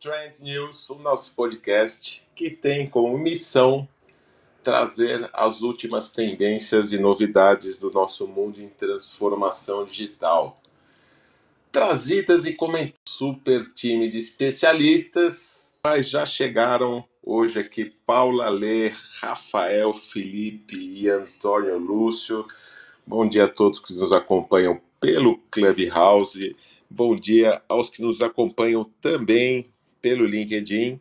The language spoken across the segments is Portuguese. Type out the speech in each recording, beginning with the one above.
Trends News, o nosso podcast que tem como missão trazer as últimas tendências e novidades do nosso mundo em transformação digital. Trazidas e comentadas super time de especialistas, mas já chegaram hoje aqui Paula Lê, Rafael Felipe e Antônio Lúcio. Bom dia a todos que nos acompanham pelo Clubhouse. Bom dia aos que nos acompanham também pelo LinkedIn.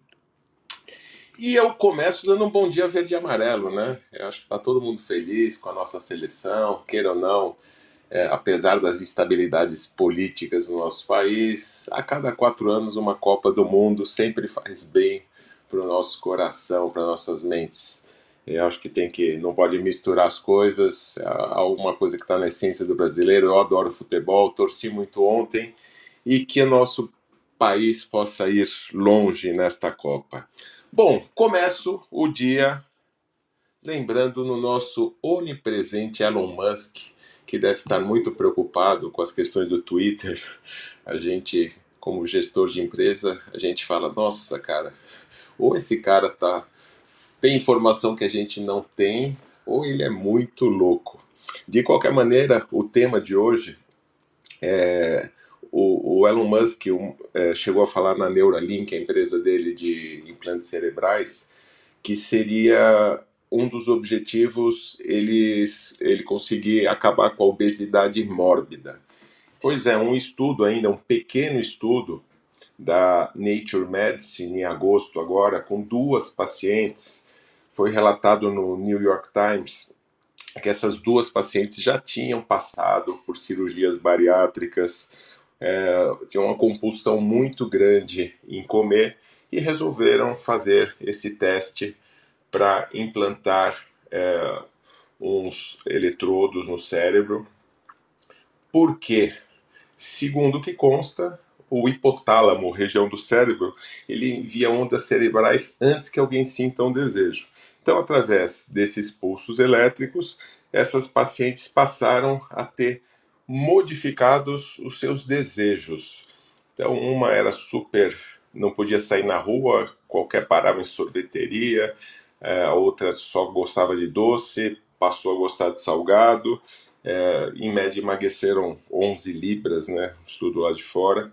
E eu começo dando um bom dia verde e amarelo, né? Eu acho que está todo mundo feliz com a nossa seleção, queira ou não, é, apesar das instabilidades políticas no nosso país, a cada quatro anos uma Copa do Mundo sempre faz bem para o nosso coração, para nossas mentes. Eu acho que tem que não pode misturar as coisas. Há uma coisa que está na essência do brasileiro. Eu adoro futebol, torci muito ontem e que o nosso país possa ir longe nesta Copa. Bom, começo o dia lembrando no nosso onipresente Elon Musk, que deve estar muito preocupado com as questões do Twitter. A gente, como gestor de empresa, a gente fala: nossa, cara, ou esse cara tá tem informação que a gente não tem, ou ele é muito louco. De qualquer maneira, o tema de hoje é o, o Elon Musk um, é, chegou a falar na Neuralink, a empresa dele de implantes cerebrais, que seria um dos objetivos eles, ele conseguir acabar com a obesidade mórbida. Pois é, um estudo ainda, um pequeno estudo, da Nature Medicine em agosto agora, com duas pacientes. Foi relatado no New York Times que essas duas pacientes já tinham passado por cirurgias bariátricas, é, tinham uma compulsão muito grande em comer e resolveram fazer esse teste para implantar é, uns eletrodos no cérebro. Por quê? Segundo o que consta, o hipotálamo, região do cérebro, ele envia ondas cerebrais antes que alguém sinta um desejo. Então, através desses pulsos elétricos, essas pacientes passaram a ter modificados os seus desejos. Então, uma era super, não podia sair na rua, qualquer parava em sorveteria, é, a outra só gostava de doce, passou a gostar de salgado, é, em média emagreceram 11 libras, né, estudo lá de fora.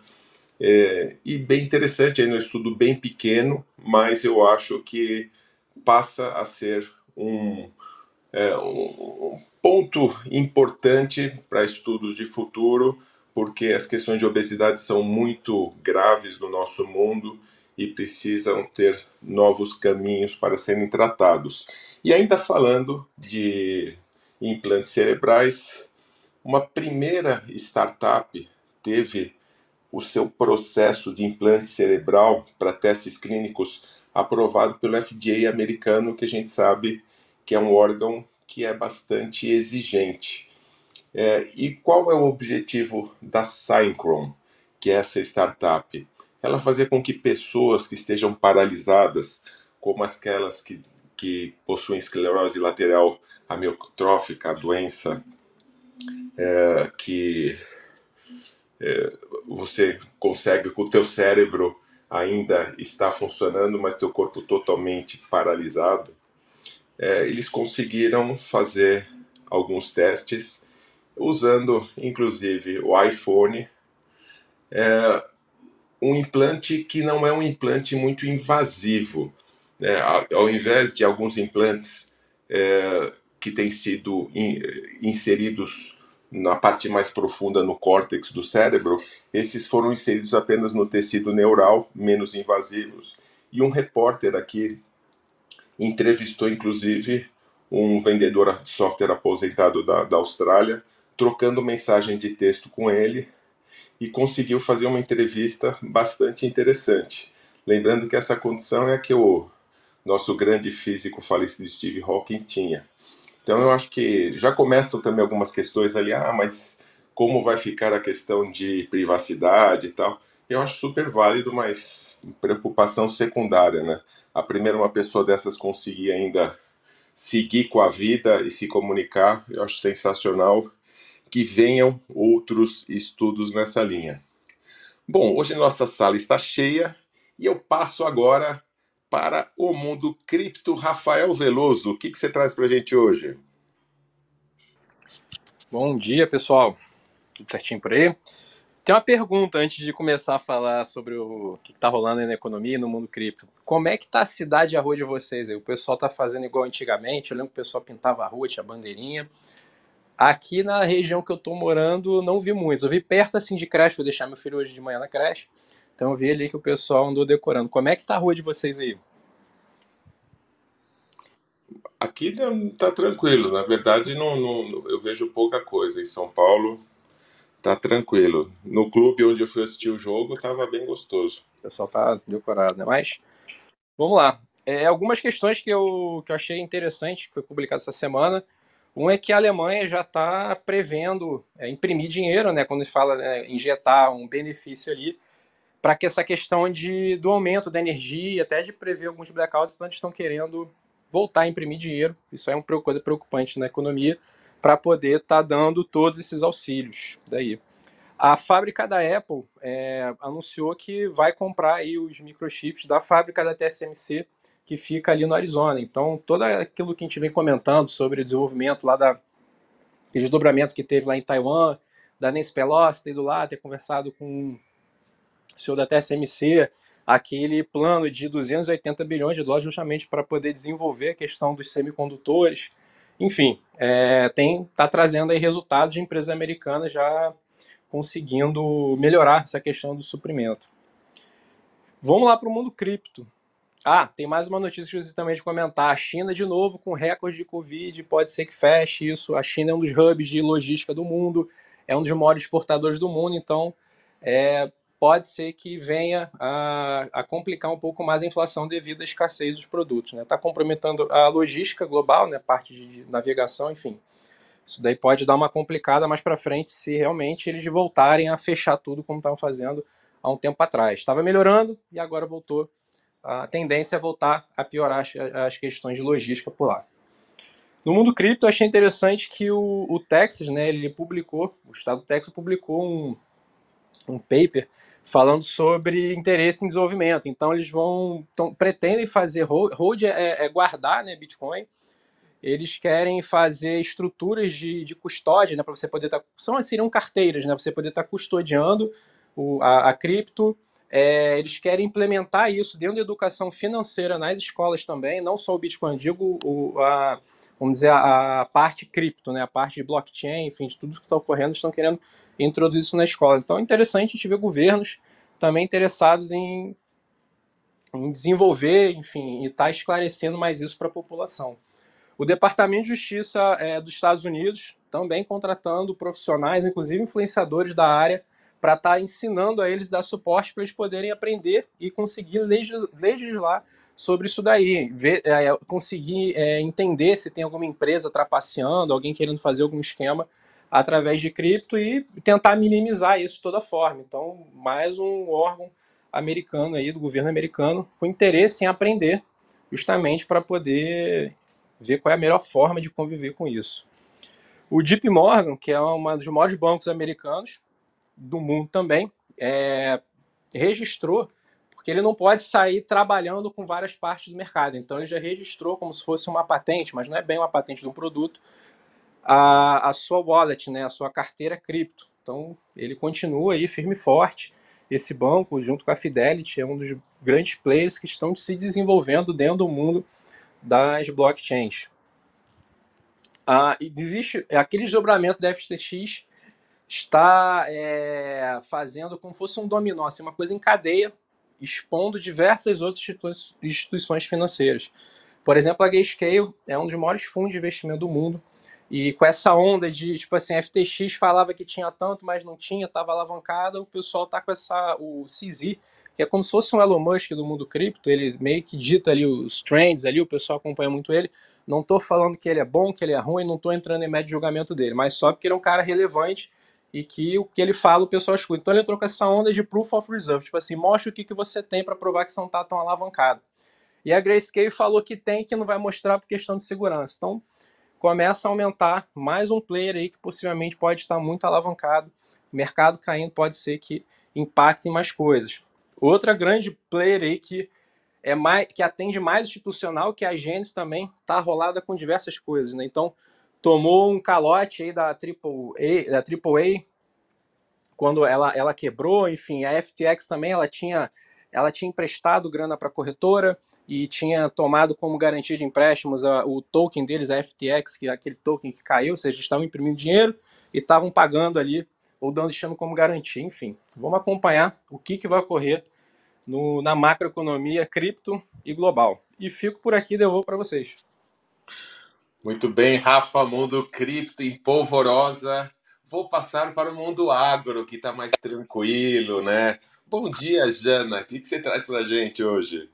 É, e bem interessante, ainda é um estudo bem pequeno, mas eu acho que passa a ser um, é, um ponto importante para estudos de futuro, porque as questões de obesidade são muito graves no nosso mundo e precisam ter novos caminhos para serem tratados. E ainda falando de implantes cerebrais, uma primeira startup teve o seu processo de implante cerebral para testes clínicos aprovado pelo FDA americano, que a gente sabe que é um órgão que é bastante exigente. É, e qual é o objetivo da Synchron, que é essa startup? Ela fazer com que pessoas que estejam paralisadas, como aquelas que, que possuem esclerose lateral amiotrófica, a doença é, que é, você consegue com o teu cérebro ainda está funcionando, mas teu corpo totalmente paralisado. É, eles conseguiram fazer alguns testes usando, inclusive, o iPhone, é, um implante que não é um implante muito invasivo. Né? Ao invés de alguns implantes é, que têm sido in, inseridos na parte mais profunda no córtex do cérebro, esses foram inseridos apenas no tecido neural, menos invasivos. E um repórter aqui entrevistou, inclusive, um vendedor de software aposentado da, da Austrália, trocando mensagem de texto com ele e conseguiu fazer uma entrevista bastante interessante. Lembrando que essa condição é a que o nosso grande físico falecido Steve Hawking tinha. Então eu acho que já começam também algumas questões ali, ah, mas como vai ficar a questão de privacidade e tal? Eu acho super válido, mas preocupação secundária, né? A primeira uma pessoa dessas conseguir ainda seguir com a vida e se comunicar, eu acho sensacional. que venham outros estudos nessa linha. Bom, hoje nossa sala está cheia e eu passo agora para o mundo cripto. Rafael Veloso, o que, que você traz para a gente hoje? Bom dia, pessoal. Tudo certinho por aí? Tem uma pergunta antes de começar a falar sobre o que está rolando na economia e no mundo cripto. Como é que está a cidade e a rua de vocês? O pessoal está fazendo igual antigamente? Eu lembro que o pessoal pintava a rua, tinha bandeirinha. Aqui na região que eu estou morando, não vi muito. Eu vi perto assim de creche, vou deixar meu filho hoje de manhã na creche. Então eu vi ali que o pessoal andou decorando. Como é que tá a rua de vocês aí? Aqui tá tranquilo. Na verdade, não, não, eu vejo pouca coisa. Em São Paulo, tá tranquilo. No clube onde eu fui assistir o jogo, tava bem gostoso. O pessoal tá decorado, né? Mas vamos lá. É, algumas questões que eu, que eu achei interessante, que foi publicado essa semana. Um é que a Alemanha já está prevendo é, imprimir dinheiro, né, quando fala né, injetar um benefício ali, para que essa questão de, do aumento da energia, até de prever alguns blackouts, então eles estão querendo voltar a imprimir dinheiro. Isso é uma coisa preocupante na economia, para poder estar tá dando todos esses auxílios. Daí. A fábrica da Apple é, anunciou que vai comprar aí os microchips da fábrica da TSMC, que fica ali no Arizona. Então, todo aquilo que a gente vem comentando sobre o desenvolvimento lá da desdobramento que teve lá em Taiwan, da Nancy Pelosi ter ido lá, ter conversado com o senhor da TSMC, aquele plano de 280 bilhões de dólares justamente para poder desenvolver a questão dos semicondutores. Enfim, é, tem tá trazendo aí resultados de empresas americanas já conseguindo melhorar essa questão do suprimento. Vamos lá para o mundo cripto. Ah, tem mais uma notícia que eu também de comentar. A China, de novo, com recorde de Covid, pode ser que feche isso. A China é um dos hubs de logística do mundo, é um dos maiores exportadores do mundo, então é, pode ser que venha a, a, complicar um pouco mais a inflação devido à escassez dos produtos. Está né? Tá comprometendo a logística global, né? parte de, navegação, enfim. Isso daí pode dar uma complicada mais para frente se realmente eles voltarem a fechar tudo como estavam fazendo há um tempo atrás. Estava melhorando e agora voltou. A tendência é voltar a piorar as, as questões de logística por lá. No mundo cripto, achei interessante que o, o Texas, né, ele publicou, o estado do Texas publicou um, um paper falando sobre interesse em desenvolvimento. Então, eles vão, tão, pretendem fazer, hold é, é guardar né, Bitcoin, eles querem fazer estruturas de, de custódia, né, para você poder estar. Tá, são, seriam carteiras, né, para você poder estar tá custodiando o, a, a cripto. É, eles querem implementar isso dentro da educação financeira nas escolas também, não só o Bitcoin, digo o, a, vamos dizer, a, a, parte cripto, né, a parte de blockchain, enfim, de tudo que está ocorrendo, estão querendo introduzir isso na escola. Então é interessante a gente ver governos também interessados em, em desenvolver, enfim, e estar tá esclarecendo mais isso para a população. O Departamento de Justiça é, dos Estados Unidos também contratando profissionais, inclusive influenciadores da área, para estar tá ensinando a eles, dar suporte para eles poderem aprender e conseguir legislar sobre isso daí, ver, é, conseguir é, entender se tem alguma empresa trapaceando, alguém querendo fazer algum esquema através de cripto e tentar minimizar isso de toda forma. Então, mais um órgão americano aí, do governo americano, com interesse em aprender, justamente para poder ver qual é a melhor forma de conviver com isso. O JP Morgan, que é um dos maiores bancos americanos do mundo também, é, registrou, porque ele não pode sair trabalhando com várias partes do mercado. Então ele já registrou como se fosse uma patente, mas não é bem uma patente de um produto, a, a sua wallet, né, a sua carteira cripto. Então ele continua aí firme e forte. Esse banco, junto com a Fidelity, é um dos grandes players que estão se desenvolvendo dentro do mundo das blockchains. Ah, existe aquele desdobramento da FTX está é, fazendo como fosse um dominó, assim, uma coisa em cadeia, expondo diversas outras instituições financeiras. Por exemplo, a Grayscale é um dos maiores fundos de investimento do mundo. E com essa onda de, tipo assim, FTX falava que tinha tanto, mas não tinha, estava alavancada, o pessoal tá com essa, o CZ, que é como se fosse um Elon Musk do mundo cripto, ele meio que dita ali os trends ali, o pessoal acompanha muito ele. Não estou falando que ele é bom, que ele é ruim, não estou entrando em médio julgamento dele, mas só porque ele é um cara relevante e que o que ele fala o pessoal escuta. Então ele entrou com essa onda de proof of reserve, tipo assim, mostra o que, que você tem para provar que você não está tão alavancado. E a Grayscale falou que tem, que não vai mostrar por questão de segurança. Então, começa a aumentar mais um player aí que possivelmente pode estar muito alavancado. Mercado caindo pode ser que impacte em mais coisas. Outra grande player aí que é mais que atende mais institucional que a Gênesis também está rolada com diversas coisas, né? Então tomou um calote aí da AAA, da quando ela, ela quebrou, enfim, a FTX também ela tinha ela tinha emprestado grana para a corretora e tinha tomado como garantia de empréstimos a, o token deles, a FTX, que é aquele token que caiu, ou seja, estavam imprimindo dinheiro e estavam pagando ali ou dando deixando como garantia. Enfim, vamos acompanhar o que, que vai ocorrer no, na macroeconomia cripto e global. E fico por aqui devolvo para vocês. Muito bem, Rafa, mundo cripto em polvorosa. Vou passar para o mundo agro, que está mais tranquilo, né? Bom dia, Jana. O que, que você traz para a gente hoje?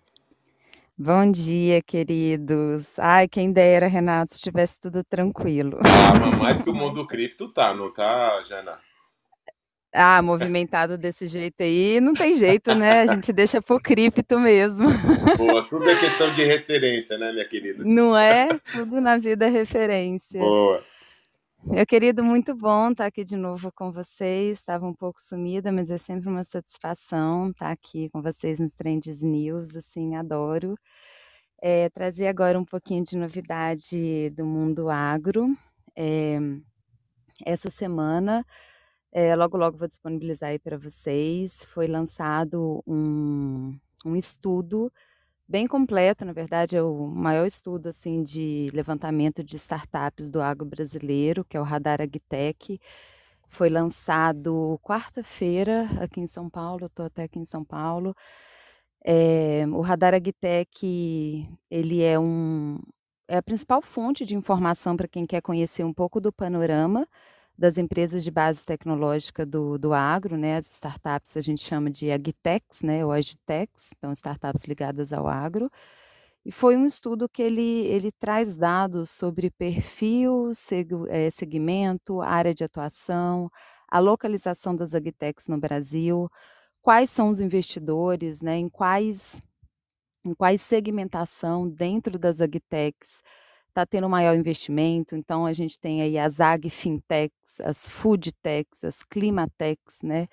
Bom dia, queridos. Ai, quem dera, Renato, se tivesse tudo tranquilo. Ah, mas mais que o mundo cripto tá, não tá, Jana? Ah, movimentado desse jeito aí, não tem jeito, né? A gente deixa pro cripto mesmo. Boa, tudo é questão de referência, né, minha querida? Não é? Tudo na vida é referência. Boa. Meu querido, muito bom estar aqui de novo com vocês. Estava um pouco sumida, mas é sempre uma satisfação estar aqui com vocês nos Trends News, assim, adoro. É, trazer agora um pouquinho de novidade do mundo agro. É, essa semana, é, logo logo vou disponibilizar aí para vocês, foi lançado um, um estudo bem completo, na verdade, é o maior estudo assim de levantamento de startups do agro brasileiro, que é o Radar Agtech. Foi lançado quarta-feira aqui em São Paulo, estou até aqui em São Paulo. É, o Radar Agtech, ele é um é a principal fonte de informação para quem quer conhecer um pouco do panorama das empresas de base tecnológica do, do agro, né? As startups a gente chama de agtechs, né? Ou agtechs, então startups ligadas ao agro. E foi um estudo que ele, ele traz dados sobre perfil, é, segmento, área de atuação, a localização das agtechs no Brasil, quais são os investidores, né? Em quais em quais segmentação dentro das agtechs está tendo maior investimento, então a gente tem aí as ag fintechs, as foodtechs, as climatechs, né?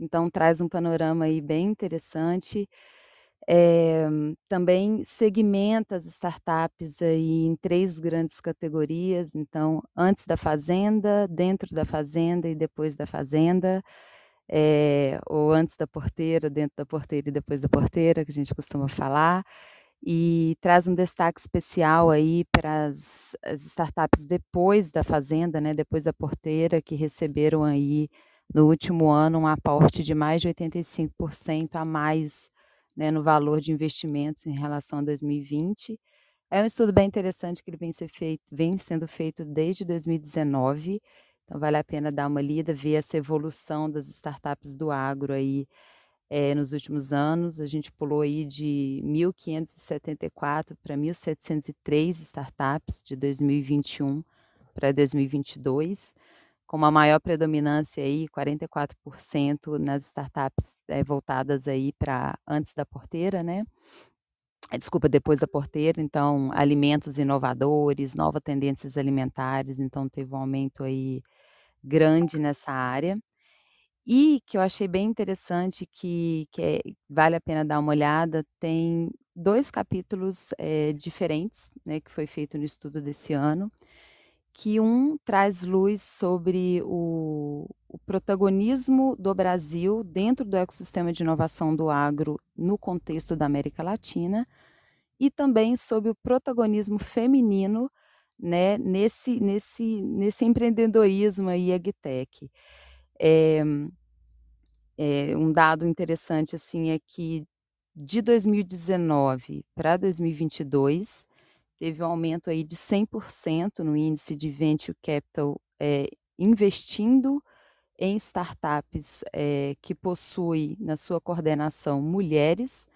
Então traz um panorama aí bem interessante. É, também segmenta as startups aí em três grandes categorias, então antes da fazenda, dentro da fazenda e depois da fazenda, é, ou antes da porteira, dentro da porteira e depois da porteira, que a gente costuma falar e traz um destaque especial aí para as, startups depois da fazenda, né, depois da porteira, que receberam aí no último ano um aporte de mais de 85% a mais né, no valor de investimentos em relação a 2020. É um estudo bem interessante que ele vem, feito, vem sendo feito desde 2019, então vale a pena dar uma lida, ver essa evolução das startups do agro aí é, nos últimos anos. A gente pulou aí de 1.574 para 1.703 startups de 2021 para 2022, com uma maior predominância aí, 44% nas startups é, voltadas aí para antes da porteira, né? Desculpa, depois da porteira, então alimentos inovadores, novas tendências alimentares, então teve um aumento aí grande nessa área. E que eu achei bem interessante, que, que é, vale a pena dar uma olhada, tem dois capítulos é, diferentes, né, que foi feito no estudo desse ano, que um traz luz sobre o, o protagonismo do Brasil dentro do ecossistema de inovação do agro no contexto da América Latina, e também sobre o protagonismo feminino né, nesse, nesse, nesse empreendedorismo aí agtech. É, é, um dado interessante assim é que de 2019 para 2022 teve um aumento aí de 100% no índice de venture capital é, investindo em startups é, que possuem na sua coordenação mulheres,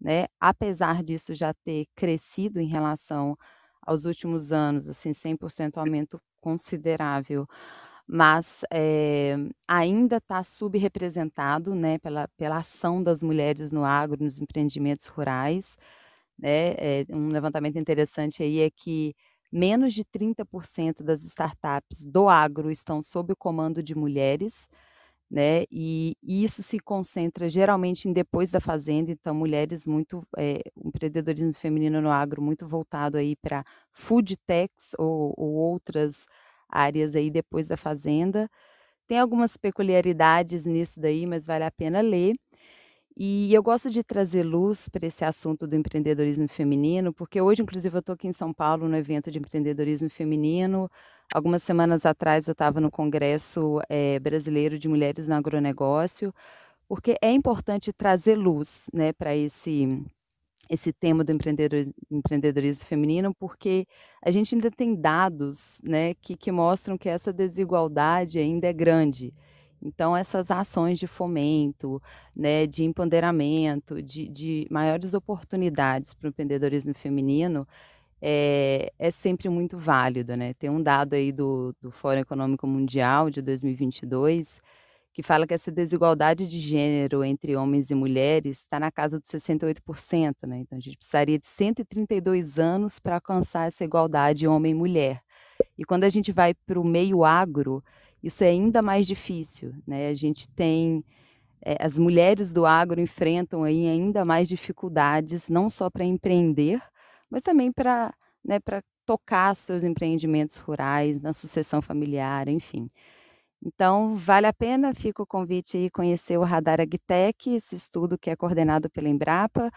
né? Apesar disso já ter crescido em relação aos últimos anos, assim, 100% aumento considerável mas é, ainda está subrepresentado né, pela, pela ação das mulheres no agro, nos empreendimentos rurais. Né? É, um levantamento interessante aí é que menos de 30% das startups do agro estão sob o comando de mulheres, né? E, e isso se concentra geralmente em depois da fazenda, então mulheres muito é, empreendedorismo feminino no agro muito voltado aí para food techs ou, ou outras áreas aí depois da fazenda. Tem algumas peculiaridades nisso daí, mas vale a pena ler. E eu gosto de trazer luz para esse assunto do empreendedorismo feminino, porque hoje, inclusive, eu estou aqui em São Paulo no evento de empreendedorismo feminino. Algumas semanas atrás eu estava no Congresso é, Brasileiro de Mulheres no Agronegócio, porque é importante trazer luz né, para esse esse tema do empreendedorismo, empreendedorismo, feminino, porque a gente ainda tem dados né, que, que mostram que essa desigualdade ainda é grande. Então, essas ações de fomento, né, de empoderamento, de, de maiores oportunidades para o empreendedorismo feminino é, é, sempre muito válido. Né? Tem um dado aí do, do Fórum Econômico Mundial de 2022 que fala que essa desigualdade de gênero entre homens e mulheres está na casa dos 68%. Né? Então, a gente precisaria de 132 anos para alcançar essa igualdade homem-mulher. E quando a gente vai para o meio agro, isso é ainda mais difícil, né? A gente tem é, as mulheres do agro enfrentam aí ainda mais dificuldades, não só para empreender, mas também para né, tocar seus empreendimentos rurais, na sucessão familiar, enfim. Então, vale a pena, fica o convite aí conhecer o Radar Agtech, esse estudo que é coordenado pela Embrapa,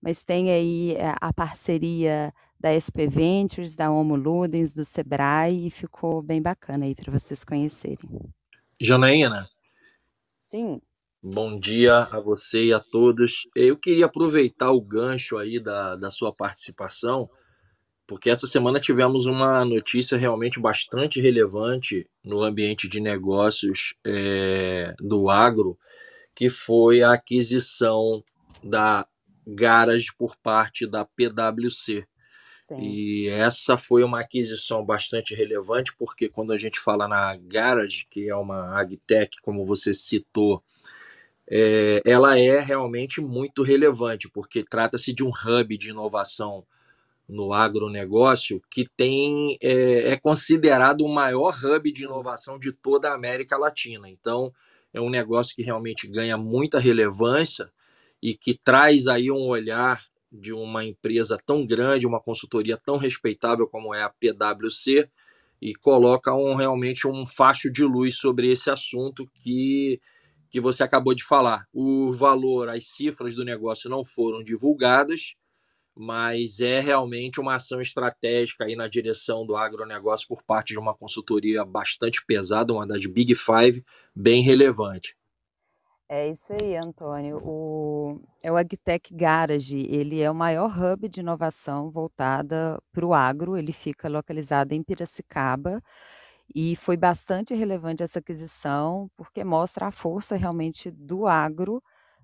mas tem aí a, eh, a parceria da SP Ventures, da Homo Ludens, do Sebrae, e ficou bem bacana aí para vocês conhecerem. Janaína. Sim. Bom dia a você e a todos. Eu queria aproveitar o gancho aí da, da sua participação, porque essa semana tivemos uma notícia realmente bastante relevante no ambiente de negócios é, do agro, que foi a aquisição da Garage por parte da PwC. Sim. E essa foi uma aquisição bastante relevante, porque quando a gente fala na Garage, que é uma agtech, como você citou, é, ela é realmente muito relevante, porque trata-se de um hub de inovação no agronegócio que tem é, é, considerado o maior hub de inovação de toda a América Latina. Então, é um negócio que realmente ganha muita relevância e que traz aí um olhar de uma empresa tão grande, uma consultoria tão respeitável como é a PwC, e coloca um, realmente um facho de luz sobre esse assunto que, que você acabou de falar. O valor, as cifras do negócio não foram divulgadas, mas é realmente uma ação estratégica aí na direção do agronegócio por parte de uma consultoria bastante pesada, uma das Big Five, bem relevante. É isso aí, Antônio. O, é o AgTech Garage, ele é o maior hub de inovação voltada para o agro, ele fica localizado em Piracicaba e foi bastante relevante essa aquisição, porque mostra a força realmente do agro,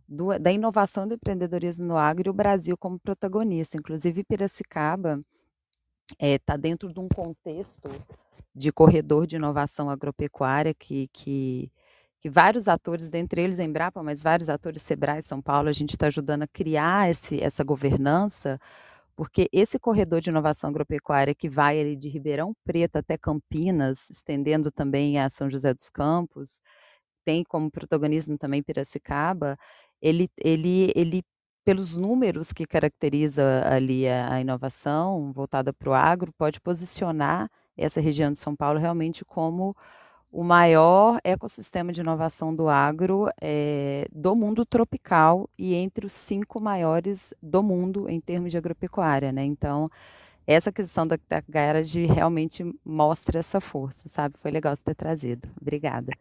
do, da inovação do empreendedorismo no agro e o Brasil como protagonista. Inclusive, Piracicaba está é, tá dentro de um contexto de corredor de inovação agropecuária que, que que vários atores, dentre eles Embrapa, mas vários atores, Sebrae, São Paulo, a gente está ajudando a criar esse, essa governança, porque esse corredor de inovação agropecuária que vai ali de Ribeirão Preto até Campinas, estendendo também a São José dos Campos, tem como protagonismo também Piracicaba, ele, ele, ele pelos números que caracteriza ali a, a inovação voltada para o agro, pode posicionar essa região de São Paulo realmente como o maior ecossistema de inovação do agro é, do mundo tropical e entre os cinco maiores do mundo em termos de agropecuária, né? Então, essa questão da, da Garage realmente mostra essa força, sabe? Foi legal você ter trazido. Obrigada.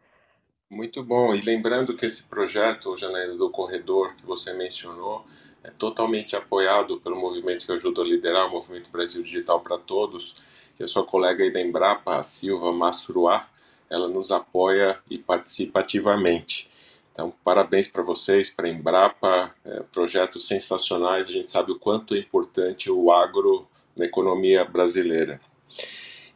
Muito bom. E lembrando que esse projeto, Janela do Corredor, que você mencionou, é totalmente apoiado pelo movimento que eu ajudo a liderar, o Movimento Brasil Digital para Todos, que a sua colega aí da Embrapa, a Silva Massuruá, ela nos apoia e participa ativamente. Então, parabéns para vocês, para a Embrapa, é, projetos sensacionais. A gente sabe o quanto é importante o agro na economia brasileira.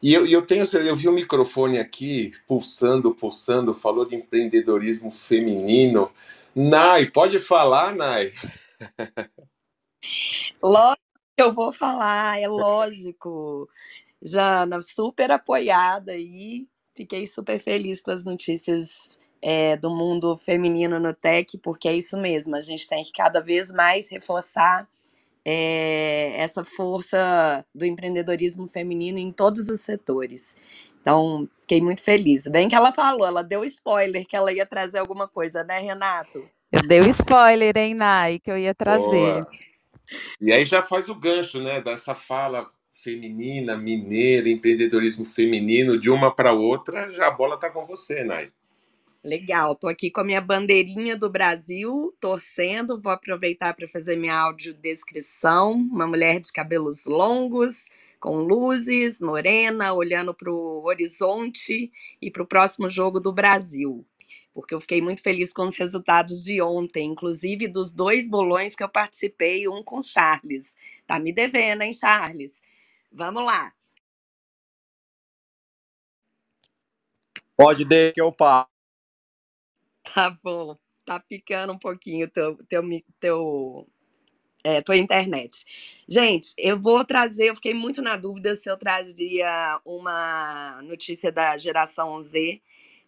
E eu, eu tenho, eu vi o microfone aqui pulsando, pulsando, falou de empreendedorismo feminino. Nai, pode falar, Nai? Lógico que eu vou falar, é lógico. Jana, super apoiada aí. Fiquei super feliz com as notícias é, do mundo feminino no tech, porque é isso mesmo, a gente tem que cada vez mais reforçar é, essa força do empreendedorismo feminino em todos os setores. Então, fiquei muito feliz. Bem que ela falou, ela deu spoiler que ela ia trazer alguma coisa, né, Renato? Eu dei o spoiler, hein, Nai, que eu ia trazer. Boa. E aí já faz o gancho, né, dessa fala feminina, mineira, empreendedorismo feminino, de uma para outra, já a bola está com você, Nai. Legal, tô aqui com a minha bandeirinha do Brasil, torcendo. Vou aproveitar para fazer minha audiodescrição. Uma mulher de cabelos longos, com luzes, morena, olhando para o horizonte e para o próximo jogo do Brasil. Porque eu fiquei muito feliz com os resultados de ontem, inclusive dos dois bolões que eu participei, um com Charles. Tá me devendo, hein, Charles? Vamos lá. Pode deixar que eu passo. Tá bom. Tá picando um pouquinho teu, teu, teu, é, tua internet. Gente, eu vou trazer, eu fiquei muito na dúvida se eu trazia uma notícia da geração Z,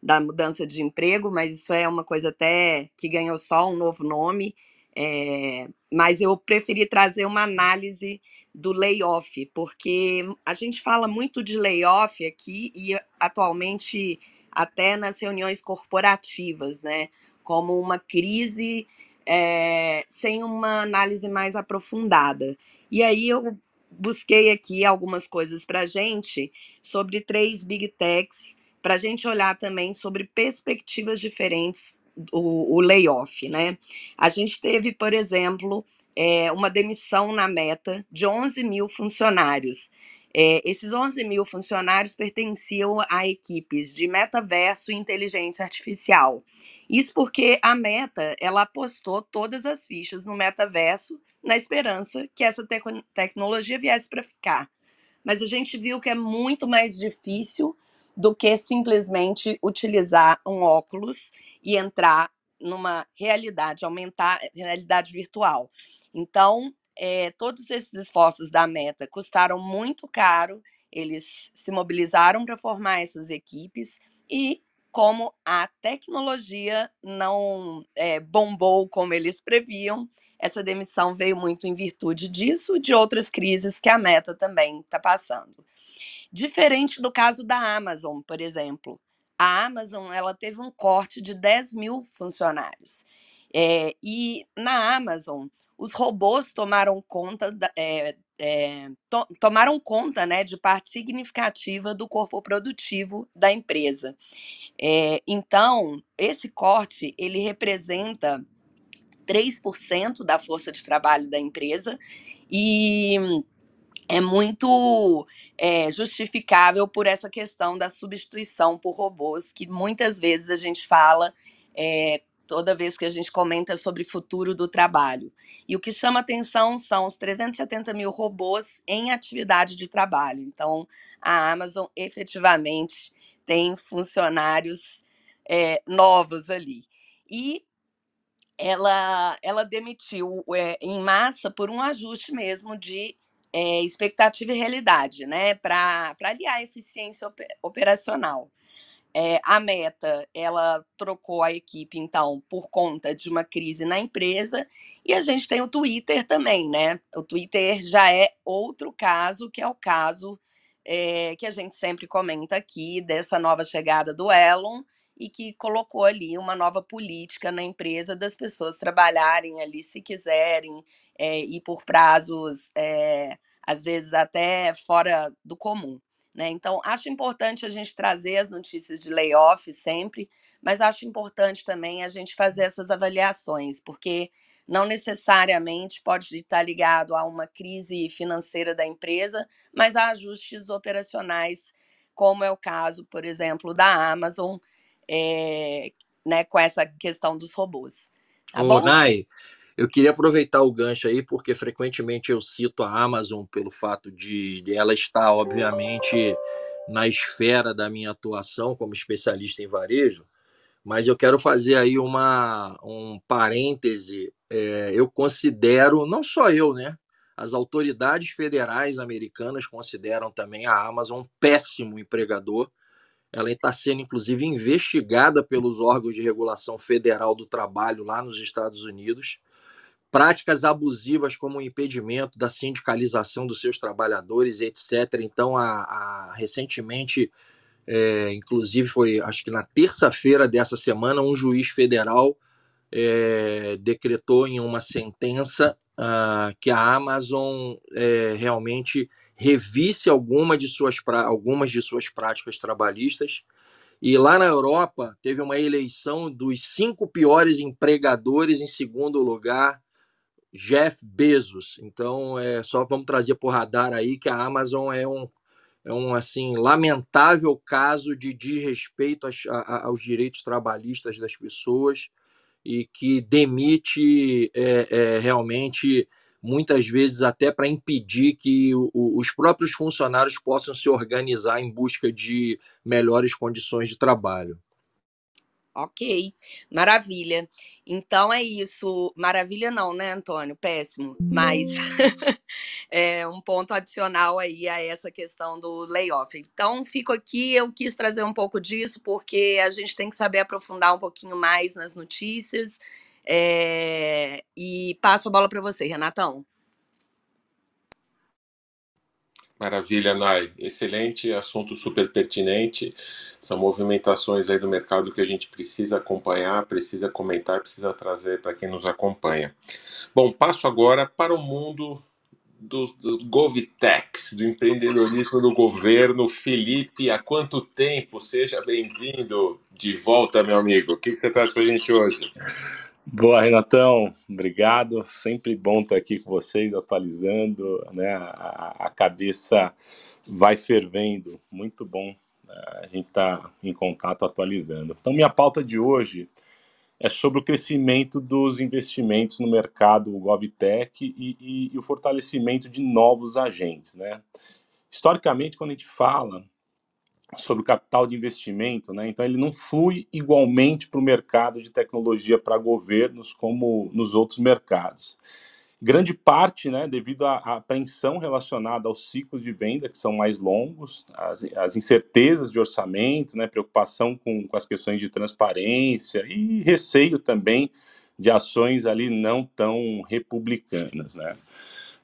da mudança de emprego, mas isso é uma coisa até que ganhou só um novo nome. É, mas eu preferi trazer uma análise do layoff, porque a gente fala muito de layoff aqui e atualmente até nas reuniões corporativas, né? Como uma crise é, sem uma análise mais aprofundada. E aí eu busquei aqui algumas coisas para gente sobre três big techs, para a gente olhar também sobre perspectivas diferentes o, o layoff, né? A gente teve, por exemplo, é, uma demissão na meta de 11 mil funcionários. É, esses 11 mil funcionários pertenciam a equipes de metaverso e inteligência artificial. Isso porque a Meta ela apostou todas as fichas no metaverso na esperança que essa te tecnologia viesse para ficar. Mas a gente viu que é muito mais difícil do que simplesmente utilizar um óculos e entrar numa realidade, aumentar realidade virtual. Então, é, todos esses esforços da Meta custaram muito caro, eles se mobilizaram para formar essas equipes e como a tecnologia não é, bombou como eles previam, essa demissão veio muito em virtude disso de outras crises que a Meta também está passando. Diferente do caso da Amazon, por exemplo. A Amazon ela teve um corte de 10 mil funcionários. É, e na Amazon, os robôs tomaram conta, da, é, é, to, tomaram conta né, de parte significativa do corpo produtivo da empresa. então, esse corte ele representa 3% da força de trabalho da empresa e é muito é, justificável por essa questão da substituição por robôs, que muitas vezes a gente fala é, toda vez que a gente comenta sobre futuro do trabalho. E o que chama atenção são os 370 mil robôs em atividade de trabalho. Então, a Amazon efetivamente tem funcionários é, novos ali. E ela, ela demitiu é, em massa por um ajuste mesmo de é, expectativa e realidade, né? Para aliar a eficiência operacional. É, a Meta, ela trocou a equipe, então, por conta de uma crise na empresa, e a gente tem o Twitter também, né? O Twitter já é outro caso, que é o caso é, que a gente sempre comenta aqui, dessa nova chegada do Elon, e que colocou ali uma nova política na empresa das pessoas trabalharem ali se quiserem é, e por prazos é, às vezes até fora do comum. Né? Então, acho importante a gente trazer as notícias de layoff sempre, mas acho importante também a gente fazer essas avaliações, porque não necessariamente pode estar ligado a uma crise financeira da empresa, mas a ajustes operacionais, como é o caso, por exemplo, da Amazon, é, né, com essa questão dos robôs. Tá Ô, bom? Nai, eu queria aproveitar o gancho aí, porque frequentemente eu cito a Amazon pelo fato de, ela estar, obviamente, na esfera da minha atuação como especialista em varejo, mas eu quero fazer aí uma, um parêntese. É, eu considero, não só eu, né? as autoridades federais americanas consideram também a Amazon um péssimo empregador. Ela está sendo, inclusive, investigada pelos órgãos de regulação federal do trabalho lá nos Estados Unidos. Práticas abusivas como o impedimento da sindicalização dos seus trabalhadores, etc. Então, a, a recentemente, é, inclusive foi, acho que na terça-feira dessa semana, um juiz federal é, decretou em uma sentença uh, que a Amazon é, realmente revisse alguma de suas algumas de suas práticas trabalhistas. E lá na Europa teve uma eleição dos cinco piores empregadores em segundo lugar, Jeff Bezos. Então é só vamos trazer por radar aí que a Amazon é um é um assim lamentável caso de desrespeito aos, aos direitos trabalhistas das pessoas e que demite é, é, realmente muitas vezes até para impedir que o, os próprios funcionários possam se organizar em busca de melhores condições de trabalho. Ok, maravilha. Então é isso. Maravilha não, né, Antônio? Péssimo. Mas é um ponto adicional aí a essa questão do layoff. Então, fico aqui, eu quis trazer um pouco disso, porque a gente tem que saber aprofundar um pouquinho mais nas notícias. É... E passo a bola para você, Renatão. Maravilha, Nai. Excelente, assunto super pertinente. São movimentações aí do mercado que a gente precisa acompanhar, precisa comentar, precisa trazer para quem nos acompanha. Bom, passo agora para o mundo dos, dos GovTechs, do empreendedorismo do governo. Felipe, há quanto tempo? Seja bem-vindo de volta, meu amigo. O que você traz para a gente hoje? Boa, Renatão, obrigado. Sempre bom estar aqui com vocês, atualizando, né? A, a cabeça vai fervendo, muito bom a gente estar tá em contato atualizando. Então, minha pauta de hoje é sobre o crescimento dos investimentos no mercado GovTech e, e, e o fortalecimento de novos agentes, né? Historicamente, quando a gente fala sobre o capital de investimento, né? Então ele não flui igualmente para o mercado de tecnologia para governos como nos outros mercados. Grande parte, né, devido à apreensão relacionada aos ciclos de venda, que são mais longos, as, as incertezas de orçamento, né, preocupação com, com as questões de transparência e receio também de ações ali não tão republicanas, né.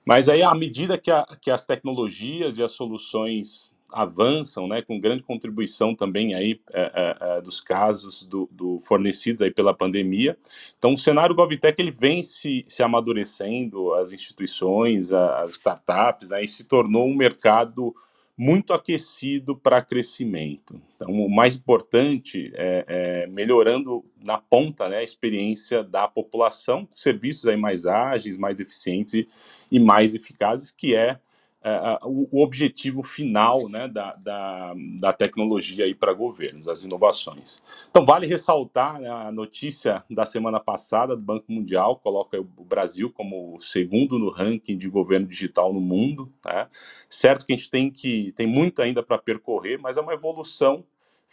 Mas aí, à medida que, a, que as tecnologias e as soluções avançam, né, com grande contribuição também aí é, é, é, dos casos do, do, fornecidos aí pela pandemia. Então, o cenário GovTech ele vem se, se amadurecendo, as instituições, as startups, aí se tornou um mercado muito aquecido para crescimento. Então, o mais importante é, é, melhorando na ponta né, a experiência da população, serviços aí mais ágeis, mais eficientes e, e mais eficazes, que é uh, o, objetivo final né, da, da, da tecnologia para governos, as inovações. Então, vale ressaltar né, a notícia da semana passada do Banco Mundial, coloca o Brasil como o segundo no ranking de governo digital no mundo. Né? Certo que a gente tem, que, tem muito ainda para percorrer, mas é uma evolução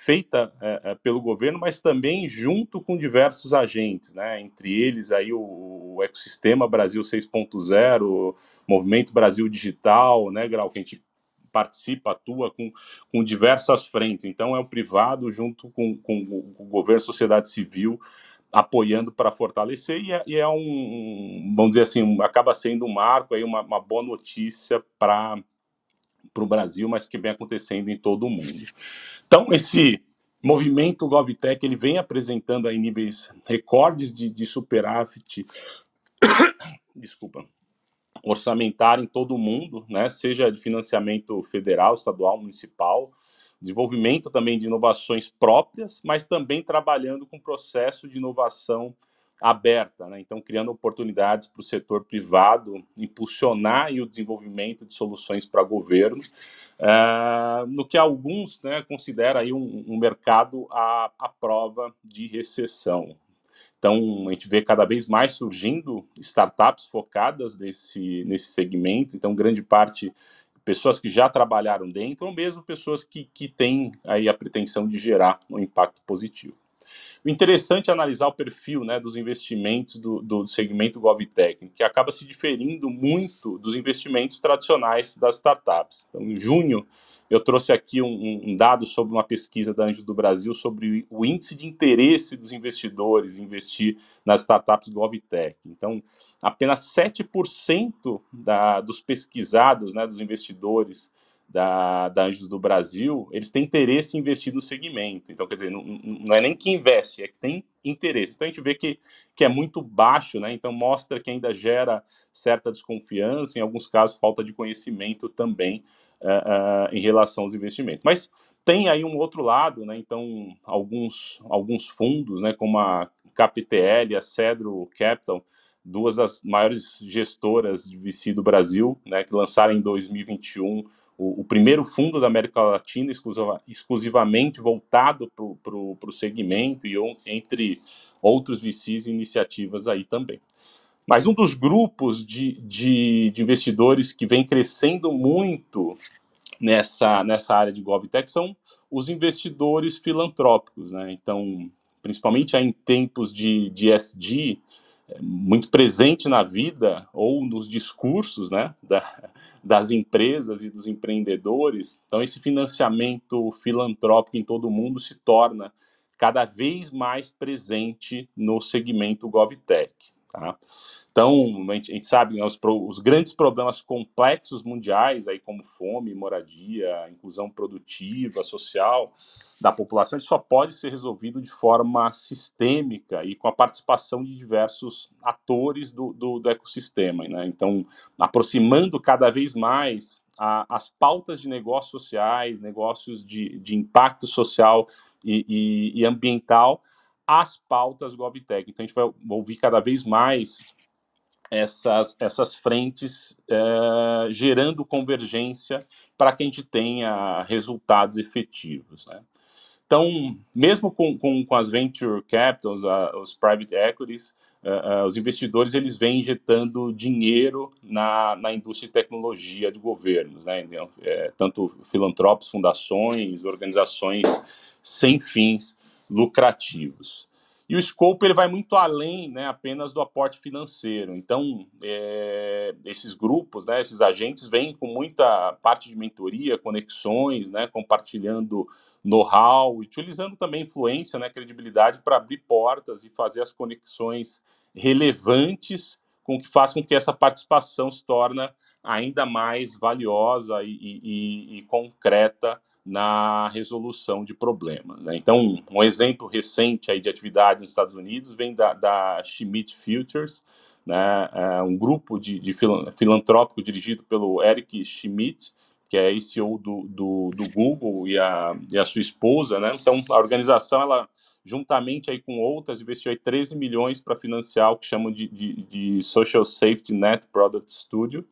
feita é, é, pelo governo, mas também junto com diversos agentes, né? entre eles aí o, o ecossistema Brasil 6.0, Movimento Brasil Digital, né, Grau, que a gente participa, atua com, com diversas frentes. Então, é o privado junto com, com o governo, sociedade civil, apoiando para fortalecer, e é, e é, um, vamos dizer assim, acaba sendo um marco, aí uma, uma boa notícia para o Brasil, mas que vem acontecendo em todo o mundo. Então, esse movimento GovTech ele vem apresentando aí níveis recordes de, de superávit, desculpa, orçamentário em todo o mundo, né? Seja de financiamento federal, estadual, municipal, desenvolvimento também de inovações próprias, mas também trabalhando com processo de inovação aberta, né? então criando oportunidades para o setor privado impulsionar o desenvolvimento de soluções para governo, uh, no que alguns né, consideram aí um, um mercado à, à prova de recessão. Então, a gente vê cada vez mais surgindo startups focadas nesse, nesse segmento, então grande parte pessoas que já trabalharam dentro, ou mesmo pessoas que, que têm aí a pretensão de gerar um impacto positivo. O interessante é analisar o perfil né, dos investimentos do, do segmento GovTech, que acaba se diferindo muito dos investimentos tradicionais das startups. Então, em junho, eu trouxe aqui um, um, dado sobre uma pesquisa da Anjos do Brasil sobre o índice de interesse dos investidores em investir nas startups GovTech. Então, apenas 7% da, dos pesquisados, né, dos investidores da, da Anjos do Brasil, eles têm interesse em investir no segmento. Então, quer dizer, não, não, é nem que investe, é que tem interesse. Então, a gente vê que, que é muito baixo, né? Então, mostra que ainda gera certa desconfiança, em alguns casos, falta de conhecimento também uh, uh, em relação aos investimentos. Mas tem aí um outro lado, né? Então, alguns, alguns fundos, né, como a KPTL, a Cedro Capital, duas das maiores gestoras de VC do Brasil, né, que lançaram em 2021 o, o primeiro fundo da América Latina exclusiva, exclusivamente voltado para o segmento e entre outros VCs e iniciativas aí também. Mas um dos grupos de, de, de investidores que vem crescendo muito nessa, nessa área de GovTech são os investidores filantrópicos, né? Então, principalmente em tempos de, de SD, muito presente na vida ou nos discursos né, da, das empresas e dos empreendedores. Então, esse financiamento filantrópico em todo o mundo se torna cada vez mais presente no segmento GovTech. Tá? Então, a gente, sabe né, os, os, grandes problemas complexos mundiais, aí como fome, moradia, inclusão produtiva, social da população, só pode ser resolvido de forma sistêmica e com a participação de diversos atores do, do, do ecossistema. Né? Então, aproximando cada vez mais a, as pautas de negócios sociais, negócios de, de impacto social e, e, e ambiental, as pautas GovTech. Então, a gente vai ouvir cada vez mais essas, essas frentes é, gerando convergência para que a gente tenha resultados efetivos. Né? Então, mesmo com, com, com, as venture capitals, uh, os private equities, uh, uh, os investidores eles vêm injetando dinheiro na, na indústria de tecnologia de governos, né? É, tanto filantrópicos, fundações, organizações sem fins lucrativos. E o scope ele vai muito além né, apenas do aporte financeiro. Então, é, esses grupos, né, esses agentes vêm com muita parte de mentoria, conexões, né, compartilhando know-how, utilizando também influência, né, credibilidade para abrir portas e fazer as conexões relevantes com que façam com que essa participação se torne ainda mais valiosa e, e, e concreta na resolução de problemas. Né? Então, um exemplo recente aí de atividade nos Estados Unidos vem da, da Schmidt Futures, né? É um grupo de, de filantrópico dirigido pelo Eric Schmidt, que é CEO do, do, do Google e a, e a sua esposa. Né? Então, a organização, ela juntamente aí com outras, investiu aí 13 milhões para financiar o que chamam de, de, de Social Safety Net Product Studio,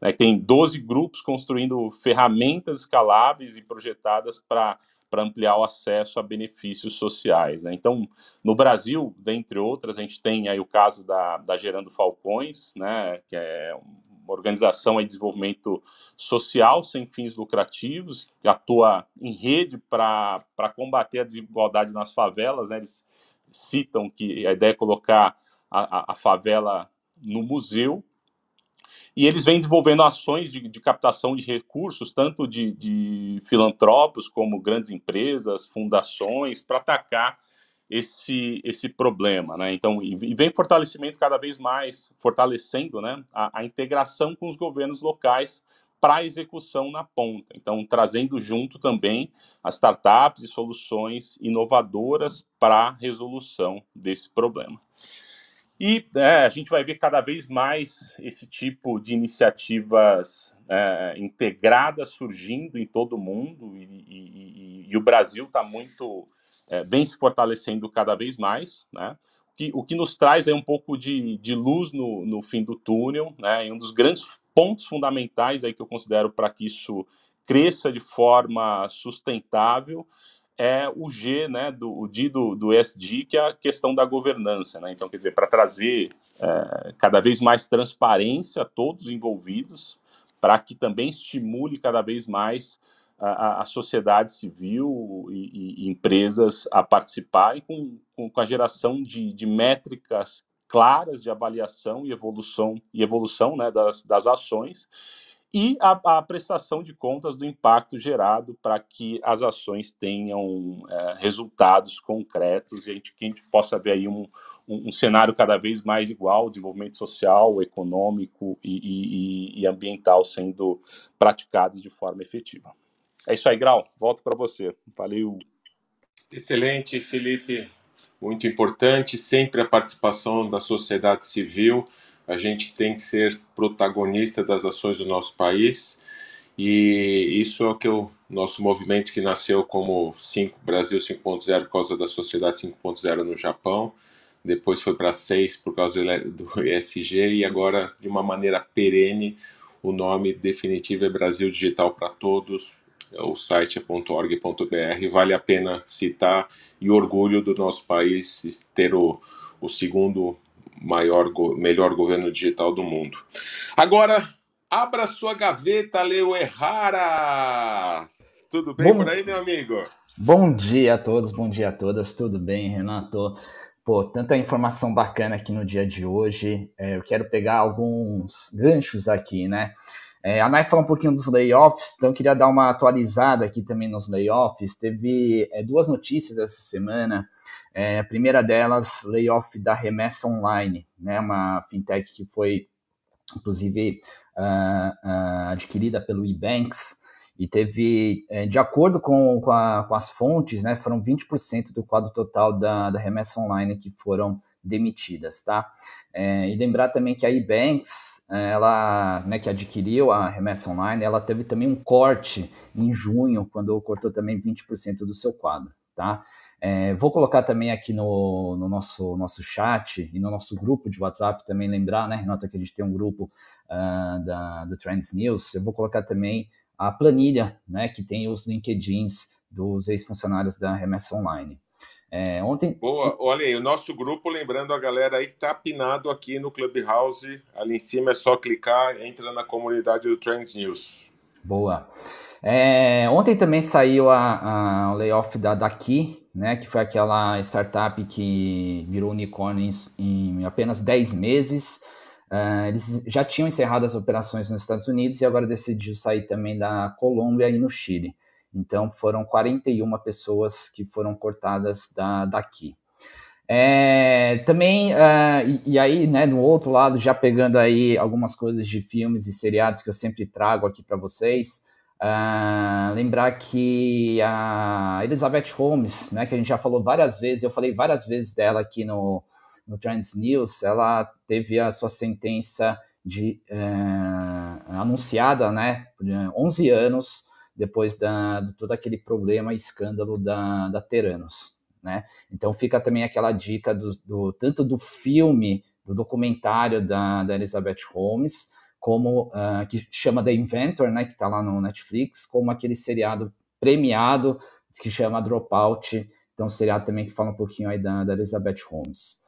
né, tem 12 grupos construindo ferramentas escaláveis e projetadas para para ampliar o acesso a benefícios sociais. Né? Então, no Brasil, dentre outras, a gente tem aí o caso da, da Gerando Falcões, né, que é uma organização de desenvolvimento social sem fins lucrativos, que atua em rede para combater a desigualdade nas favelas. Né? Eles citam que a ideia é colocar a, a, a favela no museu e eles vêm desenvolvendo ações de, de captação de recursos, tanto de, de filantrópicos como grandes empresas, fundações, para atacar esse, esse problema, né? Então, e vem fortalecimento cada vez mais, fortalecendo, né, a, a integração com os governos locais para a execução na ponta. Então, trazendo junto também as startups e soluções inovadoras para a resolução desse problema. E é, a gente vai ver cada vez mais esse tipo de iniciativas é, integradas surgindo em todo o mundo, e, e, e o Brasil está muito é, bem se fortalecendo cada vez mais, né? O que, o que nos traz é um pouco de, de luz no, no fim do túnel, né? E um dos grandes pontos fundamentais aí que eu considero para que isso cresça de forma sustentável é o G, né, do, o D do, do ESG, que é a questão da governança, né? Então, quer dizer, para trazer é, cada vez mais transparência a todos os envolvidos, para que também estimule cada vez mais a, a sociedade civil e, e, empresas a participarem com, com, com a geração de, de métricas claras de avaliação e evolução e evolução né, das, das ações e a, a, prestação de contas do impacto gerado para que as ações tenham é, resultados concretos e a gente, que a gente possa ver aí um, um, um, cenário cada vez mais igual, desenvolvimento social, econômico e, e, e ambiental sendo praticados de forma efetiva. É isso aí, Grau. Volto para você. Valeu. Excelente, Felipe. Muito importante sempre a participação da sociedade civil. A gente tem que ser protagonista das ações do nosso país. E isso é o que o nosso movimento que nasceu como 5, Brasil 5.0 por causa da sociedade 5.0 no Japão, depois foi para 6 por causa do ESG e agora de uma maneira perene o nome definitivo é Brasil Digital para Todos, o site é .org.br, vale a pena citar e orgulho do nosso país ter o, o segundo maior, melhor governo digital do mundo. Agora, abra sua gaveta, Leo Errara! Tudo bem bom, por aí, meu amigo? Bom dia a todos, bom dia a todas, tudo bem, Renato? Pô, tanta informação bacana aqui no dia de hoje. É, eu quero pegar alguns ganchos aqui, né? É, a Nai falou um pouquinho dos layoffs, então eu queria dar uma atualizada aqui também nos layoffs. Teve é, duas notícias essa semana. É, a primeira delas, layoff da Remessa Online, né, uma fintech que foi, inclusive, uh, uh, adquirida pelo eBanks e teve, é, de acordo com, com, a, com, as fontes, né, foram 20% do quadro total da, da remessa online que foram demitidas, tá? É, e lembrar também que a eBanks, é, ela, né, que adquiriu a remessa online, ela teve também um corte em junho, quando cortou também 20% do seu quadro, tá? É, vou colocar também aqui no, no, nosso, nosso chat e no nosso grupo de WhatsApp também lembrar, né, Renata, que a gente tem um grupo uh, da, do Trends News. Eu vou colocar também a planilha, né, que tem os LinkedIns dos ex-funcionários da remessa online. É, ontem. Boa, olha aí, o nosso grupo, lembrando a galera aí que tá apinado aqui no Clubhouse, ali em cima é só clicar, entra na comunidade do Trends News. Boa. É, ontem também saiu a, a, o layoff da Daqui, né, que foi aquela startup que virou unicórnio em, em apenas 10 meses. Uh, eles já tinham encerrado as operações nos Estados Unidos e agora decidiu sair também da Colômbia e no Chile. Então foram 41 pessoas que foram cortadas da, daqui. É, também, uh, e, e, aí, né, do outro lado, já pegando aí algumas coisas de filmes e seriados que eu sempre trago aqui para vocês, uh, lembrar que a Elizabeth Holmes, né, que a gente já falou várias vezes, eu falei várias vezes dela aqui no, no Trends News, ela teve a sua sentença de, uh, anunciada, né, por 11 anos, depois da, de todo aquele problema e escândalo da, da Teranos. Né? Então fica também aquela dica do, do, tanto do filme, do documentário da, da Elizabeth Holmes, como uh, que chama The Inventor, né, que está lá no Netflix, como aquele seriado premiado que chama Dropout, então um seriado também que fala um pouquinho aí da, da Elizabeth Holmes.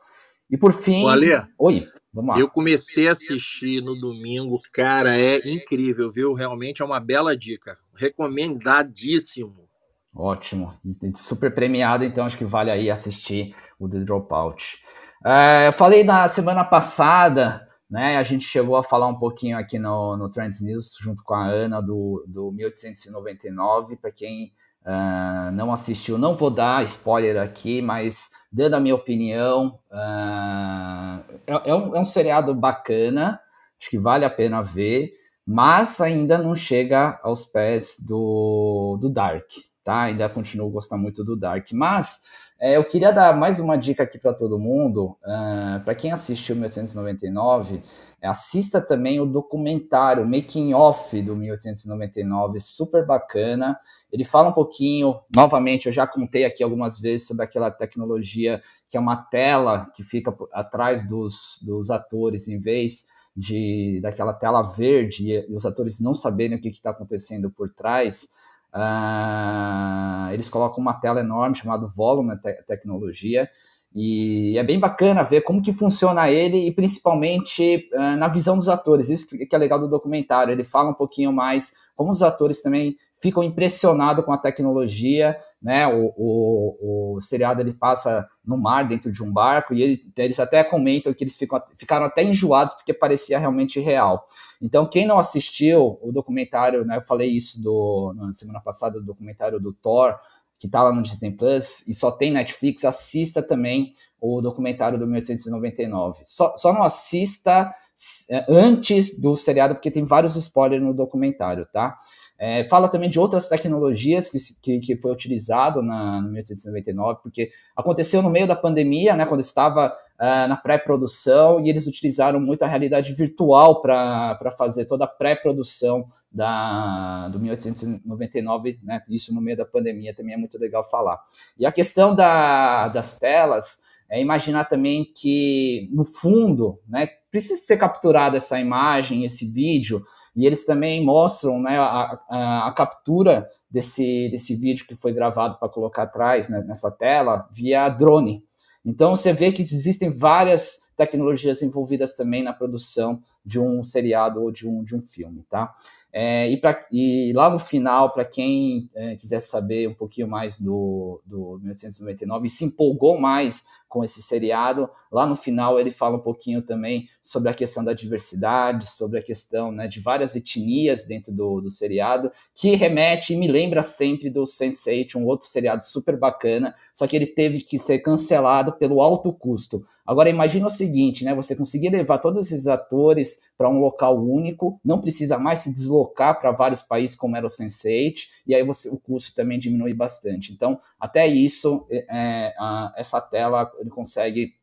E por fim, Olha, oi, vamos lá. Eu comecei a assistir no domingo, cara, é incrível, viu? Realmente é uma bela dica recomendadíssimo. Ótimo, super premiado, então acho que vale aí assistir o The Dropout. É, eu falei na semana passada, né? A gente chegou a falar um pouquinho aqui no, no Trends News junto com a Ana do, do 1899. Para quem uh, não assistiu, não vou dar spoiler aqui, mas dando a minha opinião, uh, é, é, um, é um seriado bacana, acho que vale a pena ver mas ainda não chega aos pés do, do Dark, tá? Ainda continuo gostando muito do Dark, mas é, eu queria dar mais uma dica aqui para todo mundo. Uh, é, para quem assistiu 1899, assista também o documentário Making Off do 1899, super bacana. Ele fala um pouquinho, novamente, eu já contei aqui algumas vezes sobre aquela tecnologia que é uma tela que fica atrás dos, dos atores em vez de daquela tela verde e, os atores não saberem o que está acontecendo por trás, uh, eles colocam uma tela enorme chamada Volume te Tecnologia, e é bem bacana ver como que funciona ele e principalmente uh, na visão dos atores. Isso que é legal do documentário. Ele fala um pouquinho mais como os atores também ficam impressionados com a tecnologia, né? O, o, o seriado ele passa no mar dentro de um barco e ele, eles até comentam que eles ficam, ficaram até enjoados porque parecia realmente real. Então, quem não assistiu o documentário, né? Eu falei isso do, na semana passada, o documentário do Thor, que está lá no Disney Plus e só tem Netflix, assista também o documentário do 1899. Só, só não assista é, antes do seriado, porque tem vários spoilers no documentário, tá? É, fala também de outras tecnologias que, que, que foi utilizado na, no 1899, porque aconteceu no meio da pandemia, né, quando estava uh, na pré-produção, e eles utilizaram muito a realidade virtual para fazer toda a pré-produção do 1899, né, isso no meio da pandemia também é muito legal falar. E a questão da, das telas, é imaginar também que, no fundo, né, precisa ser capturada essa imagem, esse vídeo, e eles também mostram né, a, a, a captura desse, desse vídeo que foi gravado para colocar atrás né, nessa tela via drone. Então você vê que existem várias tecnologias envolvidas também na produção de um seriado ou de um, de um filme, tá? É, e, pra, e, lá no final, para quem é, quiser saber um pouquinho mais do, do 1899 e se empolgou mais com esse seriado. Lá no final ele fala um pouquinho também sobre a questão da diversidade, sobre a questão né, de várias etnias dentro do, do seriado, que remete e me lembra sempre do Sense8, um outro seriado super bacana, só que ele teve que ser cancelado pelo alto custo. Agora imagine o seguinte, né? Você conseguir levar todos esses atores para um local único, não precisa mais se deslocar para vários países como era o Sense8, e aí você, o custo também diminui bastante. Então, até isso, é, é a, essa tela ele consegue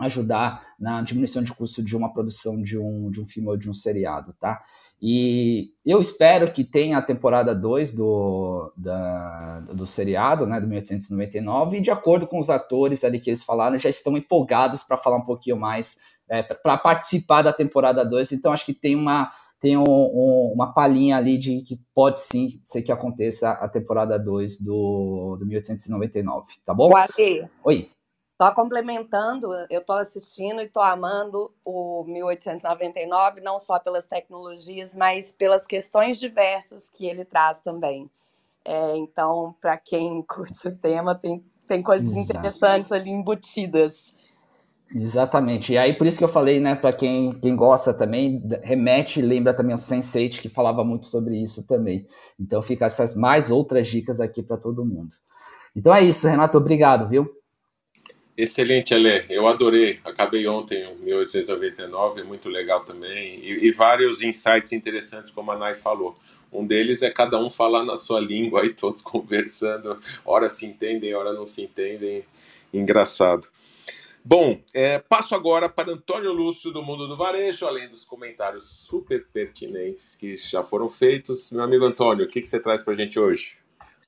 ajudar na diminuição de custo de uma produção de um, de um filme ou de um seriado, tá? E eu espero que tenha a temporada 2 do, da, do seriado, né, do 1899, e de acordo com os atores ali que eles falaram, já estão empolgados para falar um pouquinho mais, é, para participar da temporada 2, então acho que tem uma tem um, um, uma palhinha ali de que pode sim ser que aconteça a temporada 2 do, do 1899, tá bom? Oi. Só complementando, eu estou assistindo e estou amando o 1899, não só pelas tecnologias, mas pelas questões diversas que ele traz também. É, então, para quem curte o tema, tem, tem coisas Exato. interessantes ali embutidas. Exatamente. E aí, por isso que eu falei, né, para quem, quem gosta também, remete, lembra também o Sense8, que falava muito sobre isso também. Então, fica essas mais outras dicas aqui para todo mundo. Então é isso, Renato, obrigado, viu? Excelente, Ale. Eu adorei. Acabei ontem o 1899, é muito legal também. E, e, vários insights interessantes, como a Nai falou. Um deles é cada um falar na sua língua e todos conversando. Ora se entendem, ora não se entendem. Engraçado. Bom, é, passo agora para Antônio Lúcio do Mundo do Varejo, além dos comentários super pertinentes que já foram feitos. Meu amigo Antônio, o que, que você traz para a gente hoje?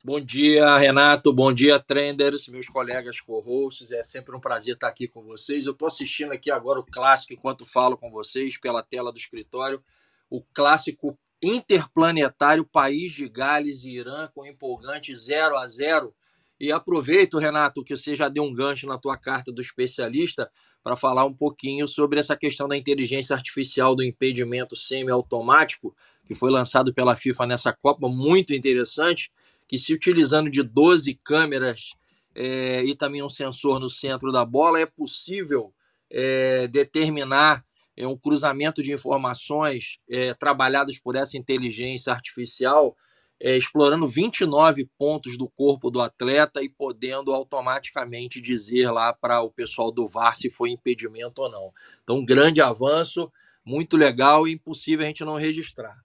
Bom dia, Renato. Bom dia, Trenders, meus colegas co-hosts. É sempre um prazer estar aqui com vocês. Eu estou assistindo aqui agora o clássico enquanto falo com vocês pela tela do escritório. O clássico interplanetário País de Gales e Irã com empolgante 0 a 0 E aproveito, Renato, que você já deu um gancho na tua carta do especialista para falar um pouquinho sobre essa questão da inteligência artificial do impedimento semiautomático, que foi lançado pela FIFA nessa Copa, muito interessante que se utilizando de 12 câmeras é, e também um sensor no centro da bola, é possível é, determinar é, um cruzamento de informações é, trabalhadas por essa inteligência artificial, é, explorando 29 pontos do corpo do atleta e podendo automaticamente dizer lá para o pessoal do VAR se foi impedimento ou não. Então, um grande avanço, muito legal e impossível a gente não registrar.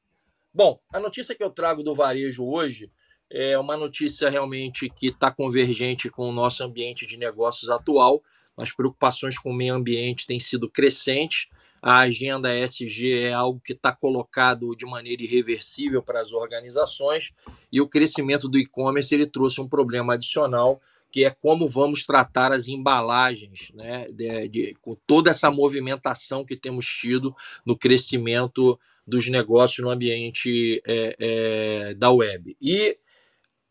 Bom, a notícia que eu trago do varejo hoje é uma notícia realmente que está convergente com o nosso ambiente de negócios atual. As preocupações com o meio ambiente têm sido crescentes. A agenda ESG é algo que está colocado de maneira irreversível para as organizações e o crescimento do e-commerce ele trouxe um problema adicional que é como vamos tratar as embalagens, né, de, de, com toda essa movimentação que temos tido no crescimento dos negócios no ambiente é, é, da web. E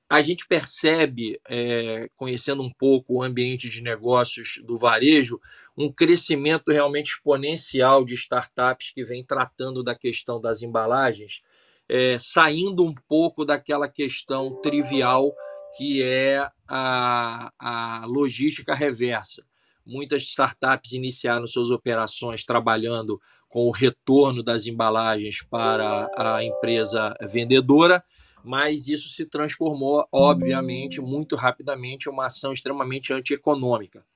a gente percebe, é, conhecendo um pouco o ambiente de negócios do varejo, um crescimento realmente exponencial de startups que vem tratando da questão das embalagens é, saindo um pouco daquela questão trivial que é a, a logística reversa. Muitas startups iniciaram suas operações trabalhando com o retorno das embalagens para a empresa vendedora, mas isso se transformou, obviamente, muito rapidamente em uma ação extremamente antieconômica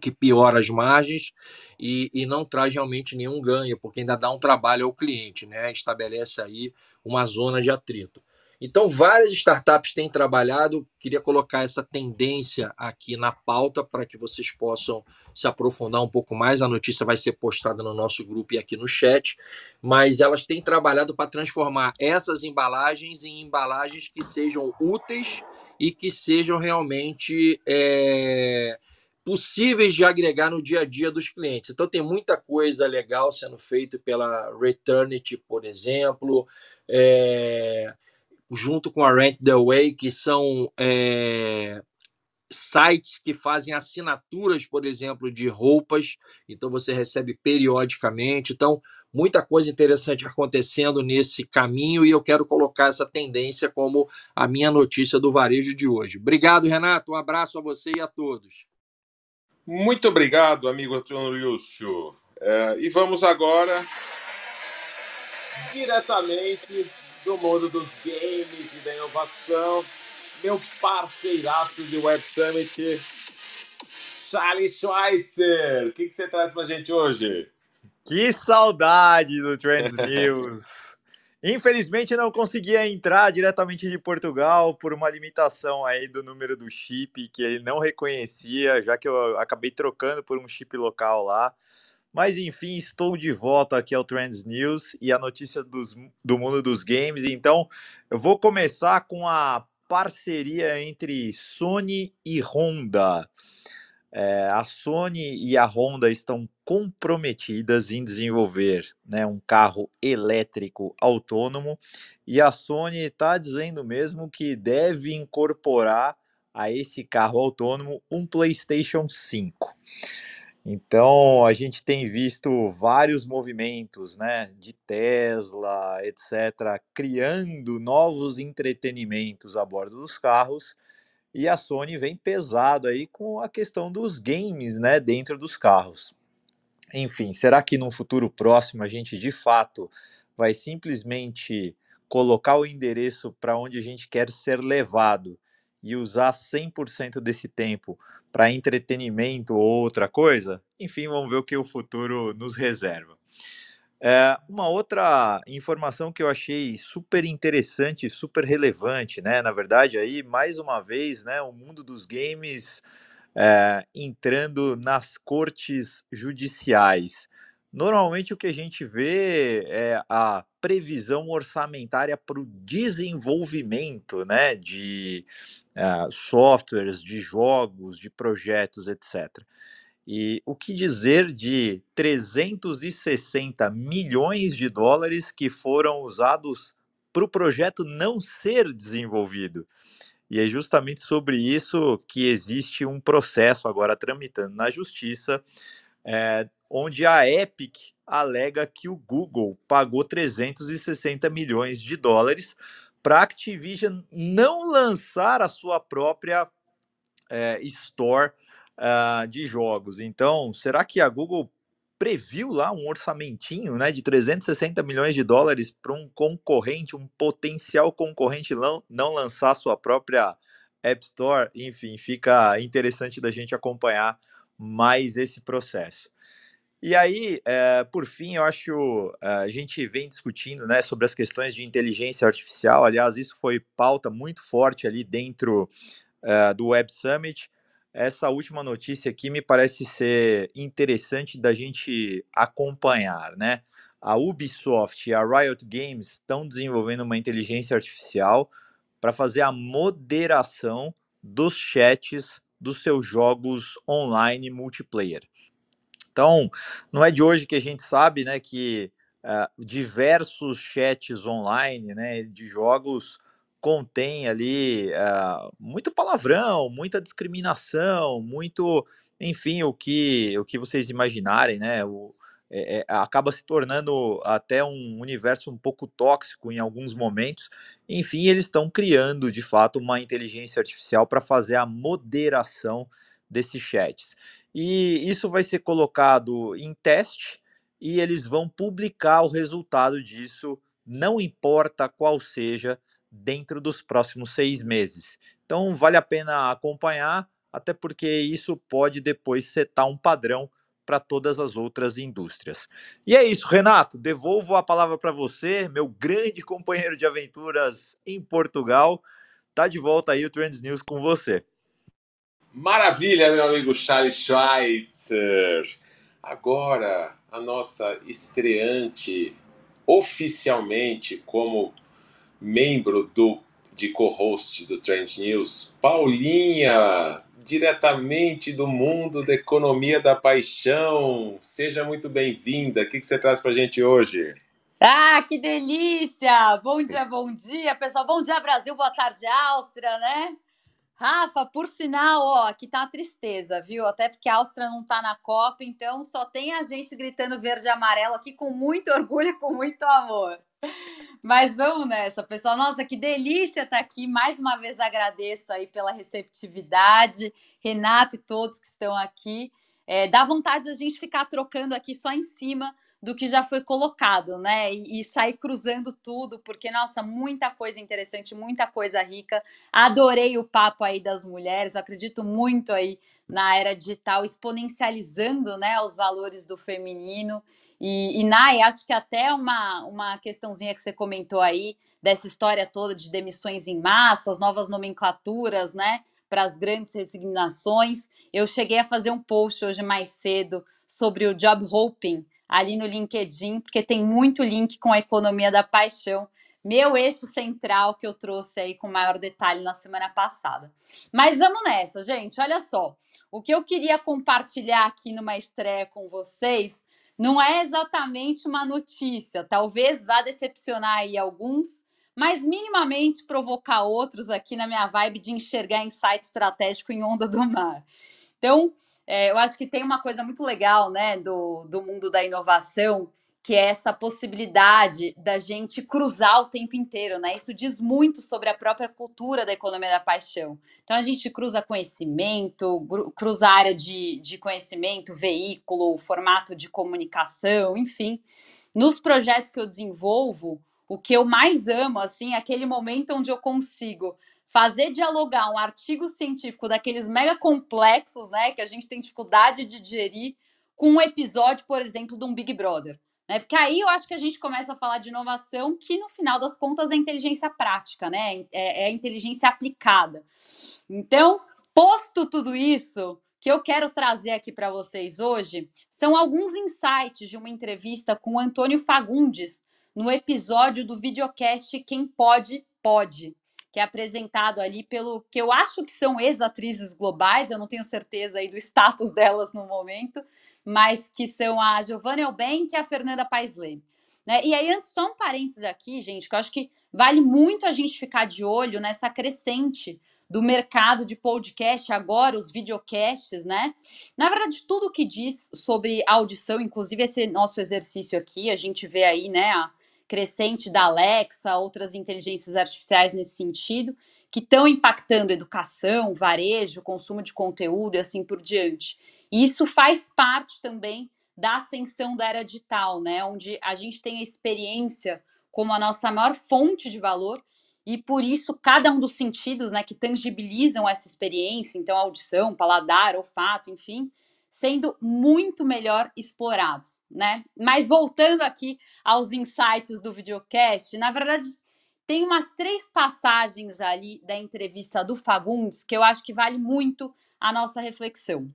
que piora as margens e, e, não traz realmente nenhum ganho, porque ainda dá um trabalho ao cliente, né? Estabelece aí uma zona de atrito. Então, várias startups têm trabalhado. Queria colocar essa tendência aqui na pauta para que vocês possam se aprofundar um pouco mais. A notícia vai ser postada no nosso grupo e aqui no chat. Mas elas têm trabalhado para transformar essas embalagens em embalagens que sejam úteis e que sejam realmente. É possíveis de agregar no dia a dia dos clientes. Então, tem muita coisa legal sendo feita pela Returnity, por exemplo, é, junto com a Rent the Way, que são é, sites que fazem assinaturas, por exemplo, de roupas, então você recebe periodicamente. Então, muita coisa interessante acontecendo nesse caminho e eu quero colocar essa tendência como a minha notícia do varejo de hoje. Obrigado, Renato. Um abraço a você e a todos. Muito obrigado, amigo Antônio Lúcio. É, e vamos agora diretamente do mundo dos games e da inovação, meu parceiraço de Web Summit, Charlie Schweitzer. O que, que você traz pra gente hoje? Que saudade do Trends News! Infelizmente não conseguia entrar diretamente de Portugal por uma limitação aí do número do chip que ele não reconhecia, já que eu acabei trocando por um chip local lá. Mas enfim, estou de volta aqui ao Trends News e a notícia dos, do mundo dos games. Então, eu vou começar com a parceria entre Sony e Honda. É, a Sony e a Honda estão comprometidas em desenvolver né, um carro elétrico autônomo e a Sony está dizendo mesmo que deve incorporar a esse carro autônomo um PlayStation 5. Então a gente tem visto vários movimentos, né, de Tesla, etc, criando novos entretenimentos a bordo dos carros e a Sony vem pesado aí com a questão dos games, né, dentro dos carros. Enfim, será que num futuro próximo a gente de fato vai simplesmente colocar o endereço para onde a gente quer ser levado e usar 100% desse tempo para entretenimento ou outra coisa? Enfim, vamos ver o que o futuro nos reserva. É, uma outra informação que eu achei super interessante, super relevante, né? Na verdade, aí mais uma vez, né, o mundo dos games é, entrando nas cortes judiciais. Normalmente o que a gente vê é a previsão orçamentária para o desenvolvimento, né, de uh, softwares, de jogos, de projetos, etc. E o que dizer de 360 milhões de dólares que foram usados para o projeto não ser desenvolvido? E é justamente sobre isso que existe um processo agora tramitando na justiça, é, onde a Epic alega que o Google pagou 360 milhões de dólares para a Activision não lançar a sua própria é, store uh, de jogos. Então, será que a Google previu lá um orçamentinho né, de 360 milhões de dólares para um concorrente, um potencial concorrente não, não lançar sua própria App Store? Enfim, fica interessante da gente acompanhar mais esse processo. E aí, é, por fim, eu acho eh, a gente vem discutindo né, sobre as questões de inteligência artificial. Aliás, isso foi pauta muito forte ali dentro é, do Web Summit essa última notícia aqui me parece ser interessante da gente acompanhar, né? A Ubisoft e a Riot Games estão desenvolvendo uma inteligência artificial para fazer a moderação dos chats dos seus jogos online multiplayer. Então, não é de hoje que a gente sabe, né, que uh, diversos chats online, né, de jogos contém ali uh, muito palavrão, muita discriminação, muito, enfim, o que o que vocês imaginarem, né? O, é, é, acaba se tornando até um universo um pouco tóxico em alguns momentos. Enfim, eles estão criando de fato uma inteligência artificial para fazer a moderação desses chats. E isso vai ser colocado em teste e eles vão publicar o resultado disso, não importa qual seja, dentro dos próximos seis meses. Então, vale a pena acompanhar, até porque isso pode depois setar um padrão para todas as outras indústrias. E é isso, Renato. Devolvo a palavra para você, meu grande companheiro de aventuras em Portugal. Tá de volta aí o Trends News com você. Maravilha, meu amigo Charles Schweitzer. Agora, a nossa estreante oficialmente como membro do de co-host do Trend News, Paulinha diretamente do mundo da economia da paixão. Seja muito bem-vinda. O que, você traz para a gente hoje? Ah, que delícia! Bom dia, bom dia, pessoal. Bom dia, Brasil. Boa tarde, Áustria, né? Rafa, por sinal, ó, aqui tá uma tristeza, viu? Até porque a Áustria não tá na Copa, então só tem a gente gritando verde e amarelo aqui com muito orgulho e com muito amor. Mas vamos nessa, pessoal. Nossa, que delícia estar tá aqui. Mais uma vez agradeço aí pela receptividade, Renato e todos que estão aqui. É, dá vontade da gente ficar trocando aqui só em cima do que já foi colocado, né? E, e, sair cruzando tudo, porque, nossa, muita coisa interessante, muita coisa rica. Adorei o papo aí das mulheres, eu acredito muito aí na era digital, exponencializando né, os valores do feminino. E, e Nai, acho que até uma, uma questãozinha que você comentou aí, dessa história toda de demissões em massa, as novas nomenclaturas, né? Para as grandes resignações. Eu cheguei a fazer um post hoje mais cedo sobre o job hoping ali no LinkedIn, porque tem muito link com a economia da paixão, meu eixo central que eu trouxe aí com maior detalhe na semana passada. Mas vamos nessa, gente. Olha só, o que eu queria compartilhar aqui numa estreia com vocês não é exatamente uma notícia, talvez vá decepcionar aí alguns, mas minimamente provocar outros aqui na minha vibe de enxergar insight estratégico em onda do mar. Então, é, eu acho que tem uma coisa muito legal, né, do, do mundo da inovação, que é essa possibilidade da gente cruzar o tempo inteiro, né? Isso diz muito sobre a própria cultura da economia da paixão. Então a gente cruza conhecimento, cruza área de, de conhecimento, veículo, formato de comunicação, enfim. Nos projetos que eu desenvolvo, o que eu mais amo, assim, é aquele momento onde eu consigo fazer dialogar um artigo científico daqueles mega complexos, né, que a gente tem dificuldade de digerir, com um episódio, por exemplo, de um Big Brother. Né? Porque aí eu acho que a gente começa a falar de inovação, que no final das contas é inteligência prática, né? É, é inteligência aplicada. Então, posto tudo isso, que eu quero trazer aqui para vocês hoje são alguns insights de uma entrevista com o Antônio Fagundes, no episódio do videocast Quem Pode, Pode, que é apresentado ali pelo que eu acho que são ex-atrizes globais, eu não tenho certeza aí do status delas no momento, mas que são a Giovanna Elbank e a Fernanda Paes Leme. Né? E aí, antes, só um parênteses aqui, gente, que eu acho que vale muito a gente ficar de olho nessa crescente do mercado de podcast, agora os videocasts, né? Na verdade, tudo que diz sobre audição, inclusive esse nosso exercício aqui, a gente vê aí, né, a, crescente da Alexa, outras inteligências artificiais nesse sentido, que estão impactando educação, varejo, consumo de conteúdo e assim por diante. E isso faz parte também da ascensão da era digital, né? Onde a gente tem a experiência como a nossa maior fonte de valor e por isso cada um dos sentidos, né, que tangibilizam essa experiência, então audição, paladar, olfato, enfim, sendo muito melhor explorados, né? Mas voltando aqui aos insights do videocast, na verdade tem umas três passagens ali da entrevista do Fagundes que eu acho que vale muito a nossa reflexão.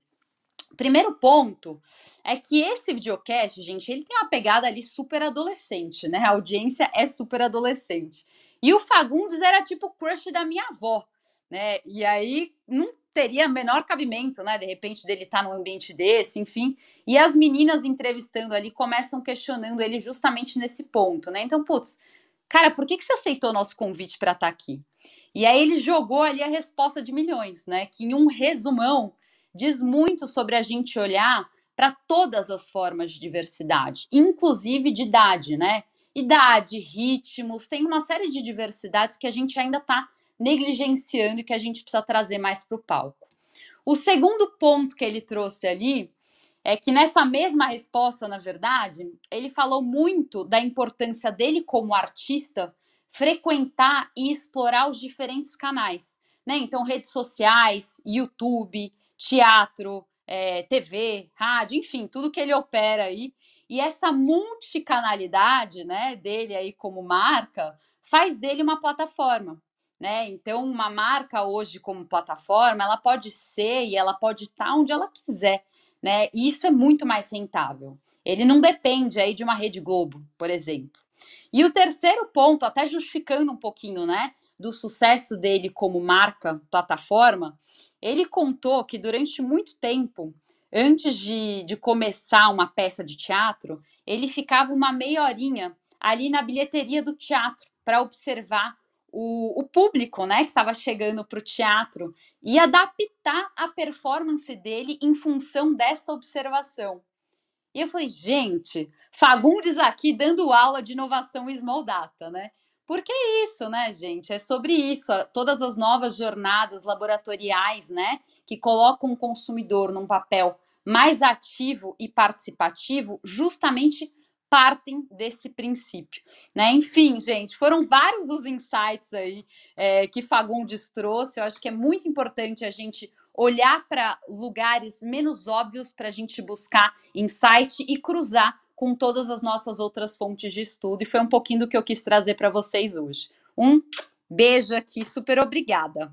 Primeiro ponto é que esse videocast, gente, ele tem uma pegada ali super adolescente, né? A audiência é super adolescente. E o Fagundes era tipo o crush da minha avó, né? E aí não teria menor cabimento, né? De repente, dele estar tá num ambiente desse, enfim. E as meninas entrevistando ali começam questionando ele justamente nesse ponto, né? Então, putz, cara, por que, que você aceitou nosso convite para estar tá aqui? E aí ele jogou ali a resposta de milhões, né? Que em um resumão diz muito sobre a gente olhar para todas as formas de diversidade, inclusive de idade, né? Idade, ritmos, tem uma série de diversidades que a gente ainda está negligenciando e que a gente precisa trazer mais para o palco. O segundo ponto que ele trouxe ali é que nessa mesma resposta, na verdade, ele falou muito da importância dele como artista frequentar e explorar os diferentes canais, né? Então, redes sociais, YouTube, teatro, é, TV, rádio, enfim, tudo que ele opera aí. E essa multicanalidade, né, dele aí como marca, faz dele uma plataforma. Né? Então, uma marca hoje como plataforma, ela pode ser e ela pode estar onde ela quiser né? E isso é muito mais rentável. Ele não depende aí de uma rede Globo, por exemplo. E o terceiro ponto, até justificando um pouquinho, né, do sucesso dele como marca, plataforma, ele contou que durante muito tempo, antes de, de começar uma peça de teatro, ele ficava uma meia horinha ali na bilheteria do teatro para observar o, o público, né, que estava chegando para o teatro e adaptar a performance dele em função dessa observação. E eu falei, gente, Fagundes aqui dando aula de inovação small data, né? Porque é isso, né, gente? É sobre isso. Todas as novas jornadas laboratoriais, né, que colocam o consumidor num papel mais ativo e participativo, justamente partem desse princípio, né? Enfim, gente, foram vários os insights aí é, que Fagundes trouxe. Eu acho que é muito importante a gente olhar para lugares menos óbvios para a gente buscar insight e cruzar com todas as nossas outras fontes de estudo. E foi um pouquinho do que eu quis trazer para vocês hoje. Um beijo aqui, super obrigada.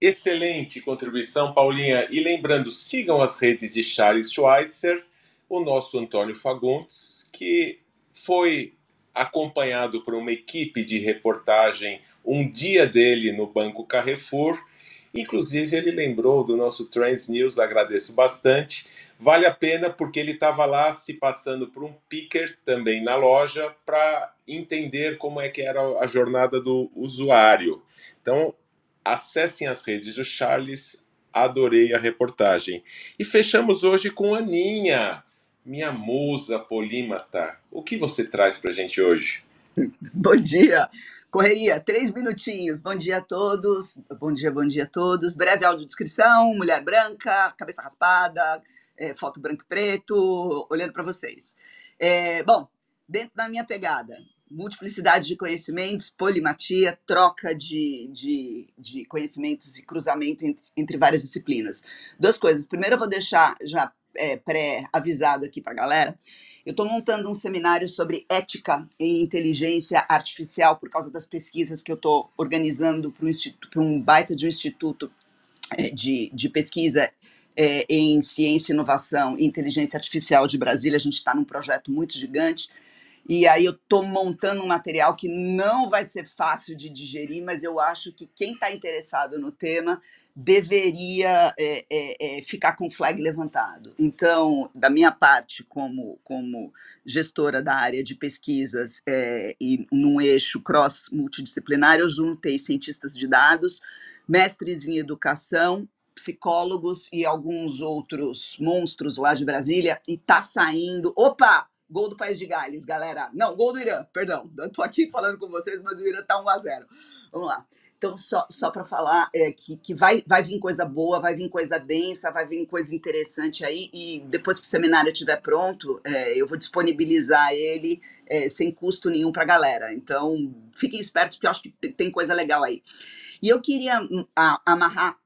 Excelente contribuição, Paulinha. E lembrando, sigam as redes de Charles Schweitzer o nosso Antônio Fagundes, que foi acompanhado por uma equipe de reportagem um dia dele no Banco Carrefour. Inclusive, ele lembrou do nosso Trends News, agradeço bastante. Vale a pena porque ele estava lá se passando por um picker também na loja para entender como é que era a jornada do usuário. Então, acessem as redes do Charles, adorei a reportagem. E fechamos hoje com Aninha minha musa polímata, o que você traz para a gente hoje? Bom dia! Correria, três minutinhos. Bom dia a todos. Bom dia, bom dia a todos. Breve audiodescrição, mulher branca, cabeça raspada, é, foto branco e preto, olhando para vocês. É, bom, dentro da minha pegada, multiplicidade de conhecimentos, polimatia, troca de, de, de conhecimentos e cruzamento entre, entre várias disciplinas. Duas coisas. Primeiro, eu vou deixar já é, pré-avisado aqui para a galera. Eu estou montando um seminário sobre ética em inteligência artificial por causa das pesquisas que eu estou organizando para um, um, baita de um instituto é, de, de pesquisa é, em ciência, inovação e inteligência artificial de Brasília. A gente está num projeto muito gigante. E aí eu estou montando um material que não vai ser fácil de digerir, mas eu acho que quem está interessado no tema deveria é, é, é, ficar com o flag levantado. Então, da minha parte, como, como gestora da área de pesquisas é, e num eixo cross multidisciplinar, eu juntei cientistas de dados, mestres em educação, psicólogos e alguns outros monstros lá de Brasília, e tá saindo. Opa! Gol do País de Gales, galera. Não, gol do Irã, perdão. Eu tô aqui falando com vocês, mas o Irã tá 1 a 0 Vamos lá. Então, só, só para falar é, que, que vai, vai vir coisa boa, vai vir coisa densa, vai vir coisa interessante aí, e depois que o seminário estiver pronto, é, eu vou disponibilizar ele é, sem custo nenhum para a galera. Então, fiquem espertos, porque eu acho que tem coisa legal aí. E eu queria hum, a, amarrar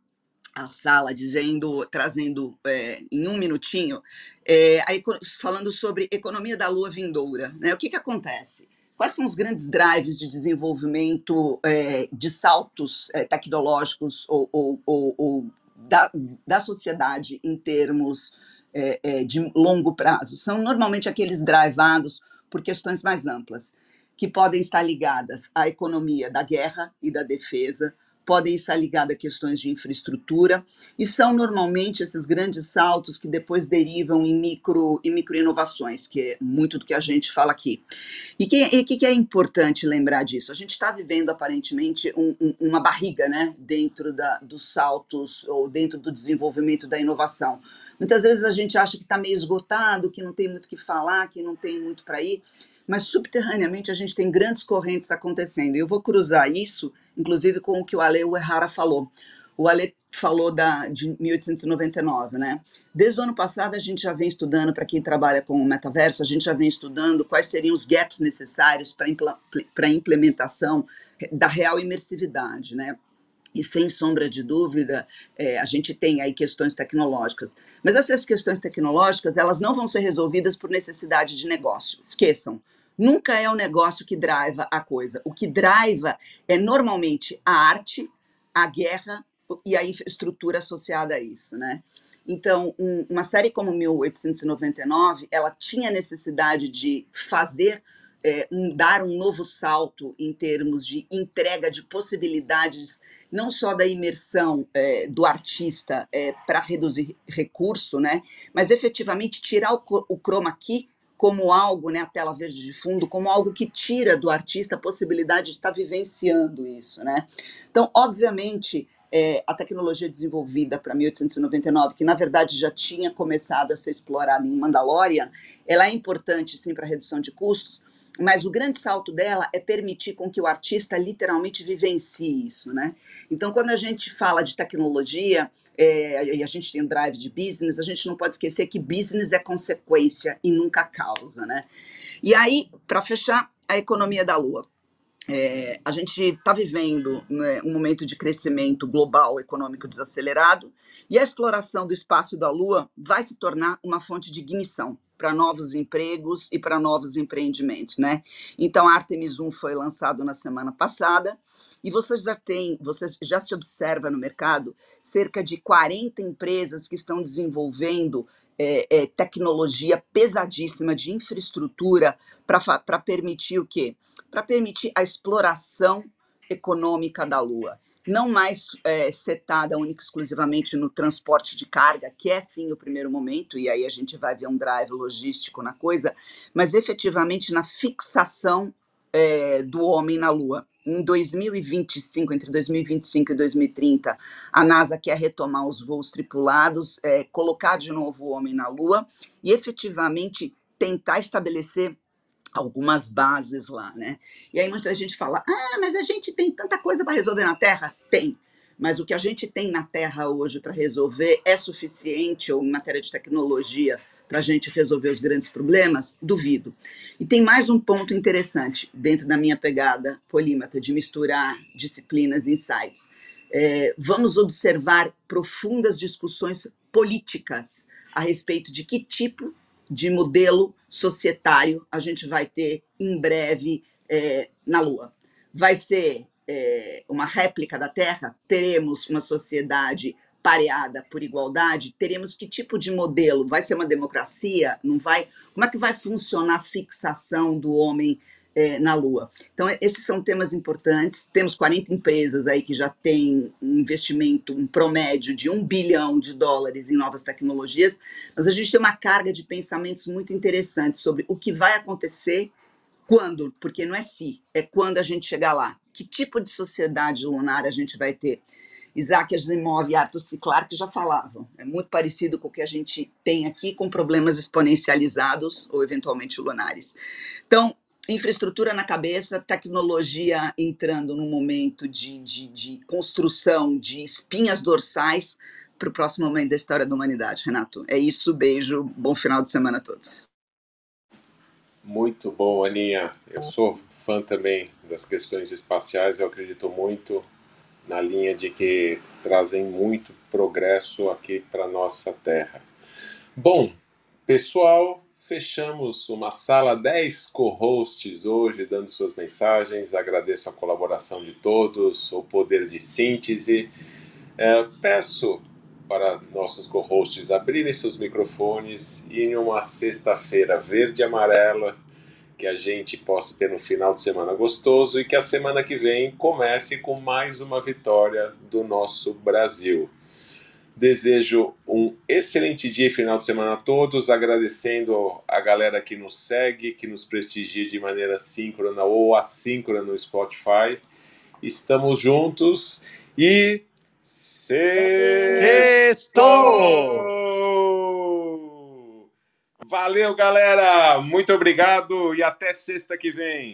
a sala dizendo, trazendo é, em um minutinho, é, aí, falando sobre economia da lua vindoura. Né? O que, que acontece? Quais são os grandes drives de desenvolvimento é, de saltos é, tecnológicos ou, ou, ou, ou da, da, sociedade em termos é, de longo prazo? São normalmente aqueles drivados por questões mais amplas, que podem estar ligadas à economia da guerra e da defesa, podem estar ligadas a questões de infraestrutura, e são normalmente esses grandes saltos que depois derivam em micro, em micro inovações, que é muito do que a gente fala aqui. E o que, que, que, é importante lembrar disso? A gente está vivendo aparentemente um, um, uma barriga né, dentro da, dos saltos ou dentro do desenvolvimento da inovação. Muitas vezes a gente acha que está meio esgotado, que não tem muito o que falar, que não tem muito para ir, mas subterraneamente a gente tem grandes correntes acontecendo. E eu vou cruzar isso, inclusive, com o que o Ale Uehara falou. O Ale falou da, de 1899, né? Desde o ano passado, a gente já vem estudando, para quem trabalha com o metaverso, a gente já vem estudando quais seriam os gaps necessários para a implementação da real imersividade, né? E sem sombra de dúvida, é, a gente tem aí questões tecnológicas. Mas essas questões tecnológicas, elas não vão ser resolvidas por necessidade de negócio. Esqueçam. Nunca é o negócio que driva a coisa. O que driva é normalmente a arte, a guerra e a infraestrutura associada a isso, né? Então, um, uma série como 1899, ela tinha necessidade de fazer é, um, dar um novo salto em termos de entrega de possibilidades não só da imersão é, do artista é, para reduzir recurso, né, mas efetivamente tirar o, o chroma key como algo, né, a tela verde de fundo, como algo que tira do artista a possibilidade de estar vivenciando isso, né? Então, obviamente, é, a tecnologia desenvolvida para 1899, que na verdade já tinha começado a ser explorada em Mandalorian, ela é importante sim para redução de custos, mas o grande salto dela é permitir com que o artista literalmente vivencie isso, né? Então, quando a gente fala de tecnologia é, e a gente tem um drive de business, a gente não pode esquecer que business é consequência e nunca causa, né? E aí, para fechar, a economia da Lua. É, a gente está vivendo né, um momento de crescimento global econômico desacelerado e a exploração do espaço da Lua vai se tornar uma fonte de ignição para novos empregos e para novos empreendimentos, né? Então, a Artemis 1 foi lançado na semana passada e vocês já têm, vocês já se observa no mercado cerca de 40 empresas que estão desenvolvendo é, é, tecnologia pesadíssima de infraestrutura para permitir o quê? Para permitir a exploração econômica da Lua não mais é, setada única exclusivamente no transporte de carga, que é sim o primeiro momento, e aí a gente vai ver um drive logístico na coisa, mas efetivamente na fixação é, do homem na Lua. Em 2025, entre 2025 e 2030, a NASA quer retomar os voos tripulados, é, colocar de novo o homem na Lua e efetivamente tentar estabelecer algumas bases lá, né? E aí muita gente fala: ah, mas a gente tem tanta coisa para resolver na Terra? Tem. Mas o que a gente tem na Terra hoje para resolver é suficiente, ou em matéria de tecnologia, para a gente resolver os grandes problemas? Duvido. E tem mais um ponto interessante dentro da minha pegada polímata de misturar disciplinas e insights. É, vamos observar profundas discussões políticas a respeito de que tipo de modelo societário a gente vai ter em breve é, na Lua. Vai ser é, uma réplica da Terra? Teremos uma sociedade pareada por igualdade? Teremos que tipo de modelo? Vai ser uma democracia? Não vai? Como é que vai funcionar a fixação do homem é, na Lua. Então, esses são temas importantes. Temos 40 empresas aí que já têm um investimento, um promédio de um bilhão de dólares em novas tecnologias, mas a gente tem uma carga de pensamentos muito interessantes sobre o que vai acontecer quando, porque não é se, é quando a gente chegar lá. Que tipo de sociedade lunar a gente vai ter? Isaac Asimov e Arthur C. Clarke já falavam. É muito parecido com o que a gente tem aqui, com problemas exponencializados ou eventualmente lunares. Então, infraestrutura na cabeça, tecnologia entrando num momento de, de, de construção de espinhas dorsais para o próximo momento da história da humanidade, Renato. É isso, beijo, bom final de semana a todos. Muito bom, Aninha. Eu sou fã também das questões espaciais, eu acredito muito na linha de que trazem muito progresso aqui para nossa Terra. Bom, pessoal, fechamos uma sala 10 co-hosts hoje, dando suas mensagens. Agradeço a colaboração de todos, o poder de síntese. É, peço para nossos co-hosts abrirem seus microfones e em uma sexta-feira verde e amarela, que a gente possa ter um final de semana gostoso e que a semana que vem comece com mais uma vitória do nosso Brasil. Desejo um excelente dia e final de semana a todos, agradecendo a galera que nos segue, que nos prestigia de maneira síncrona ou assíncrona no Spotify. Estamos juntos e Sextou! Valeu, galera! Muito obrigado e até sexta que vem.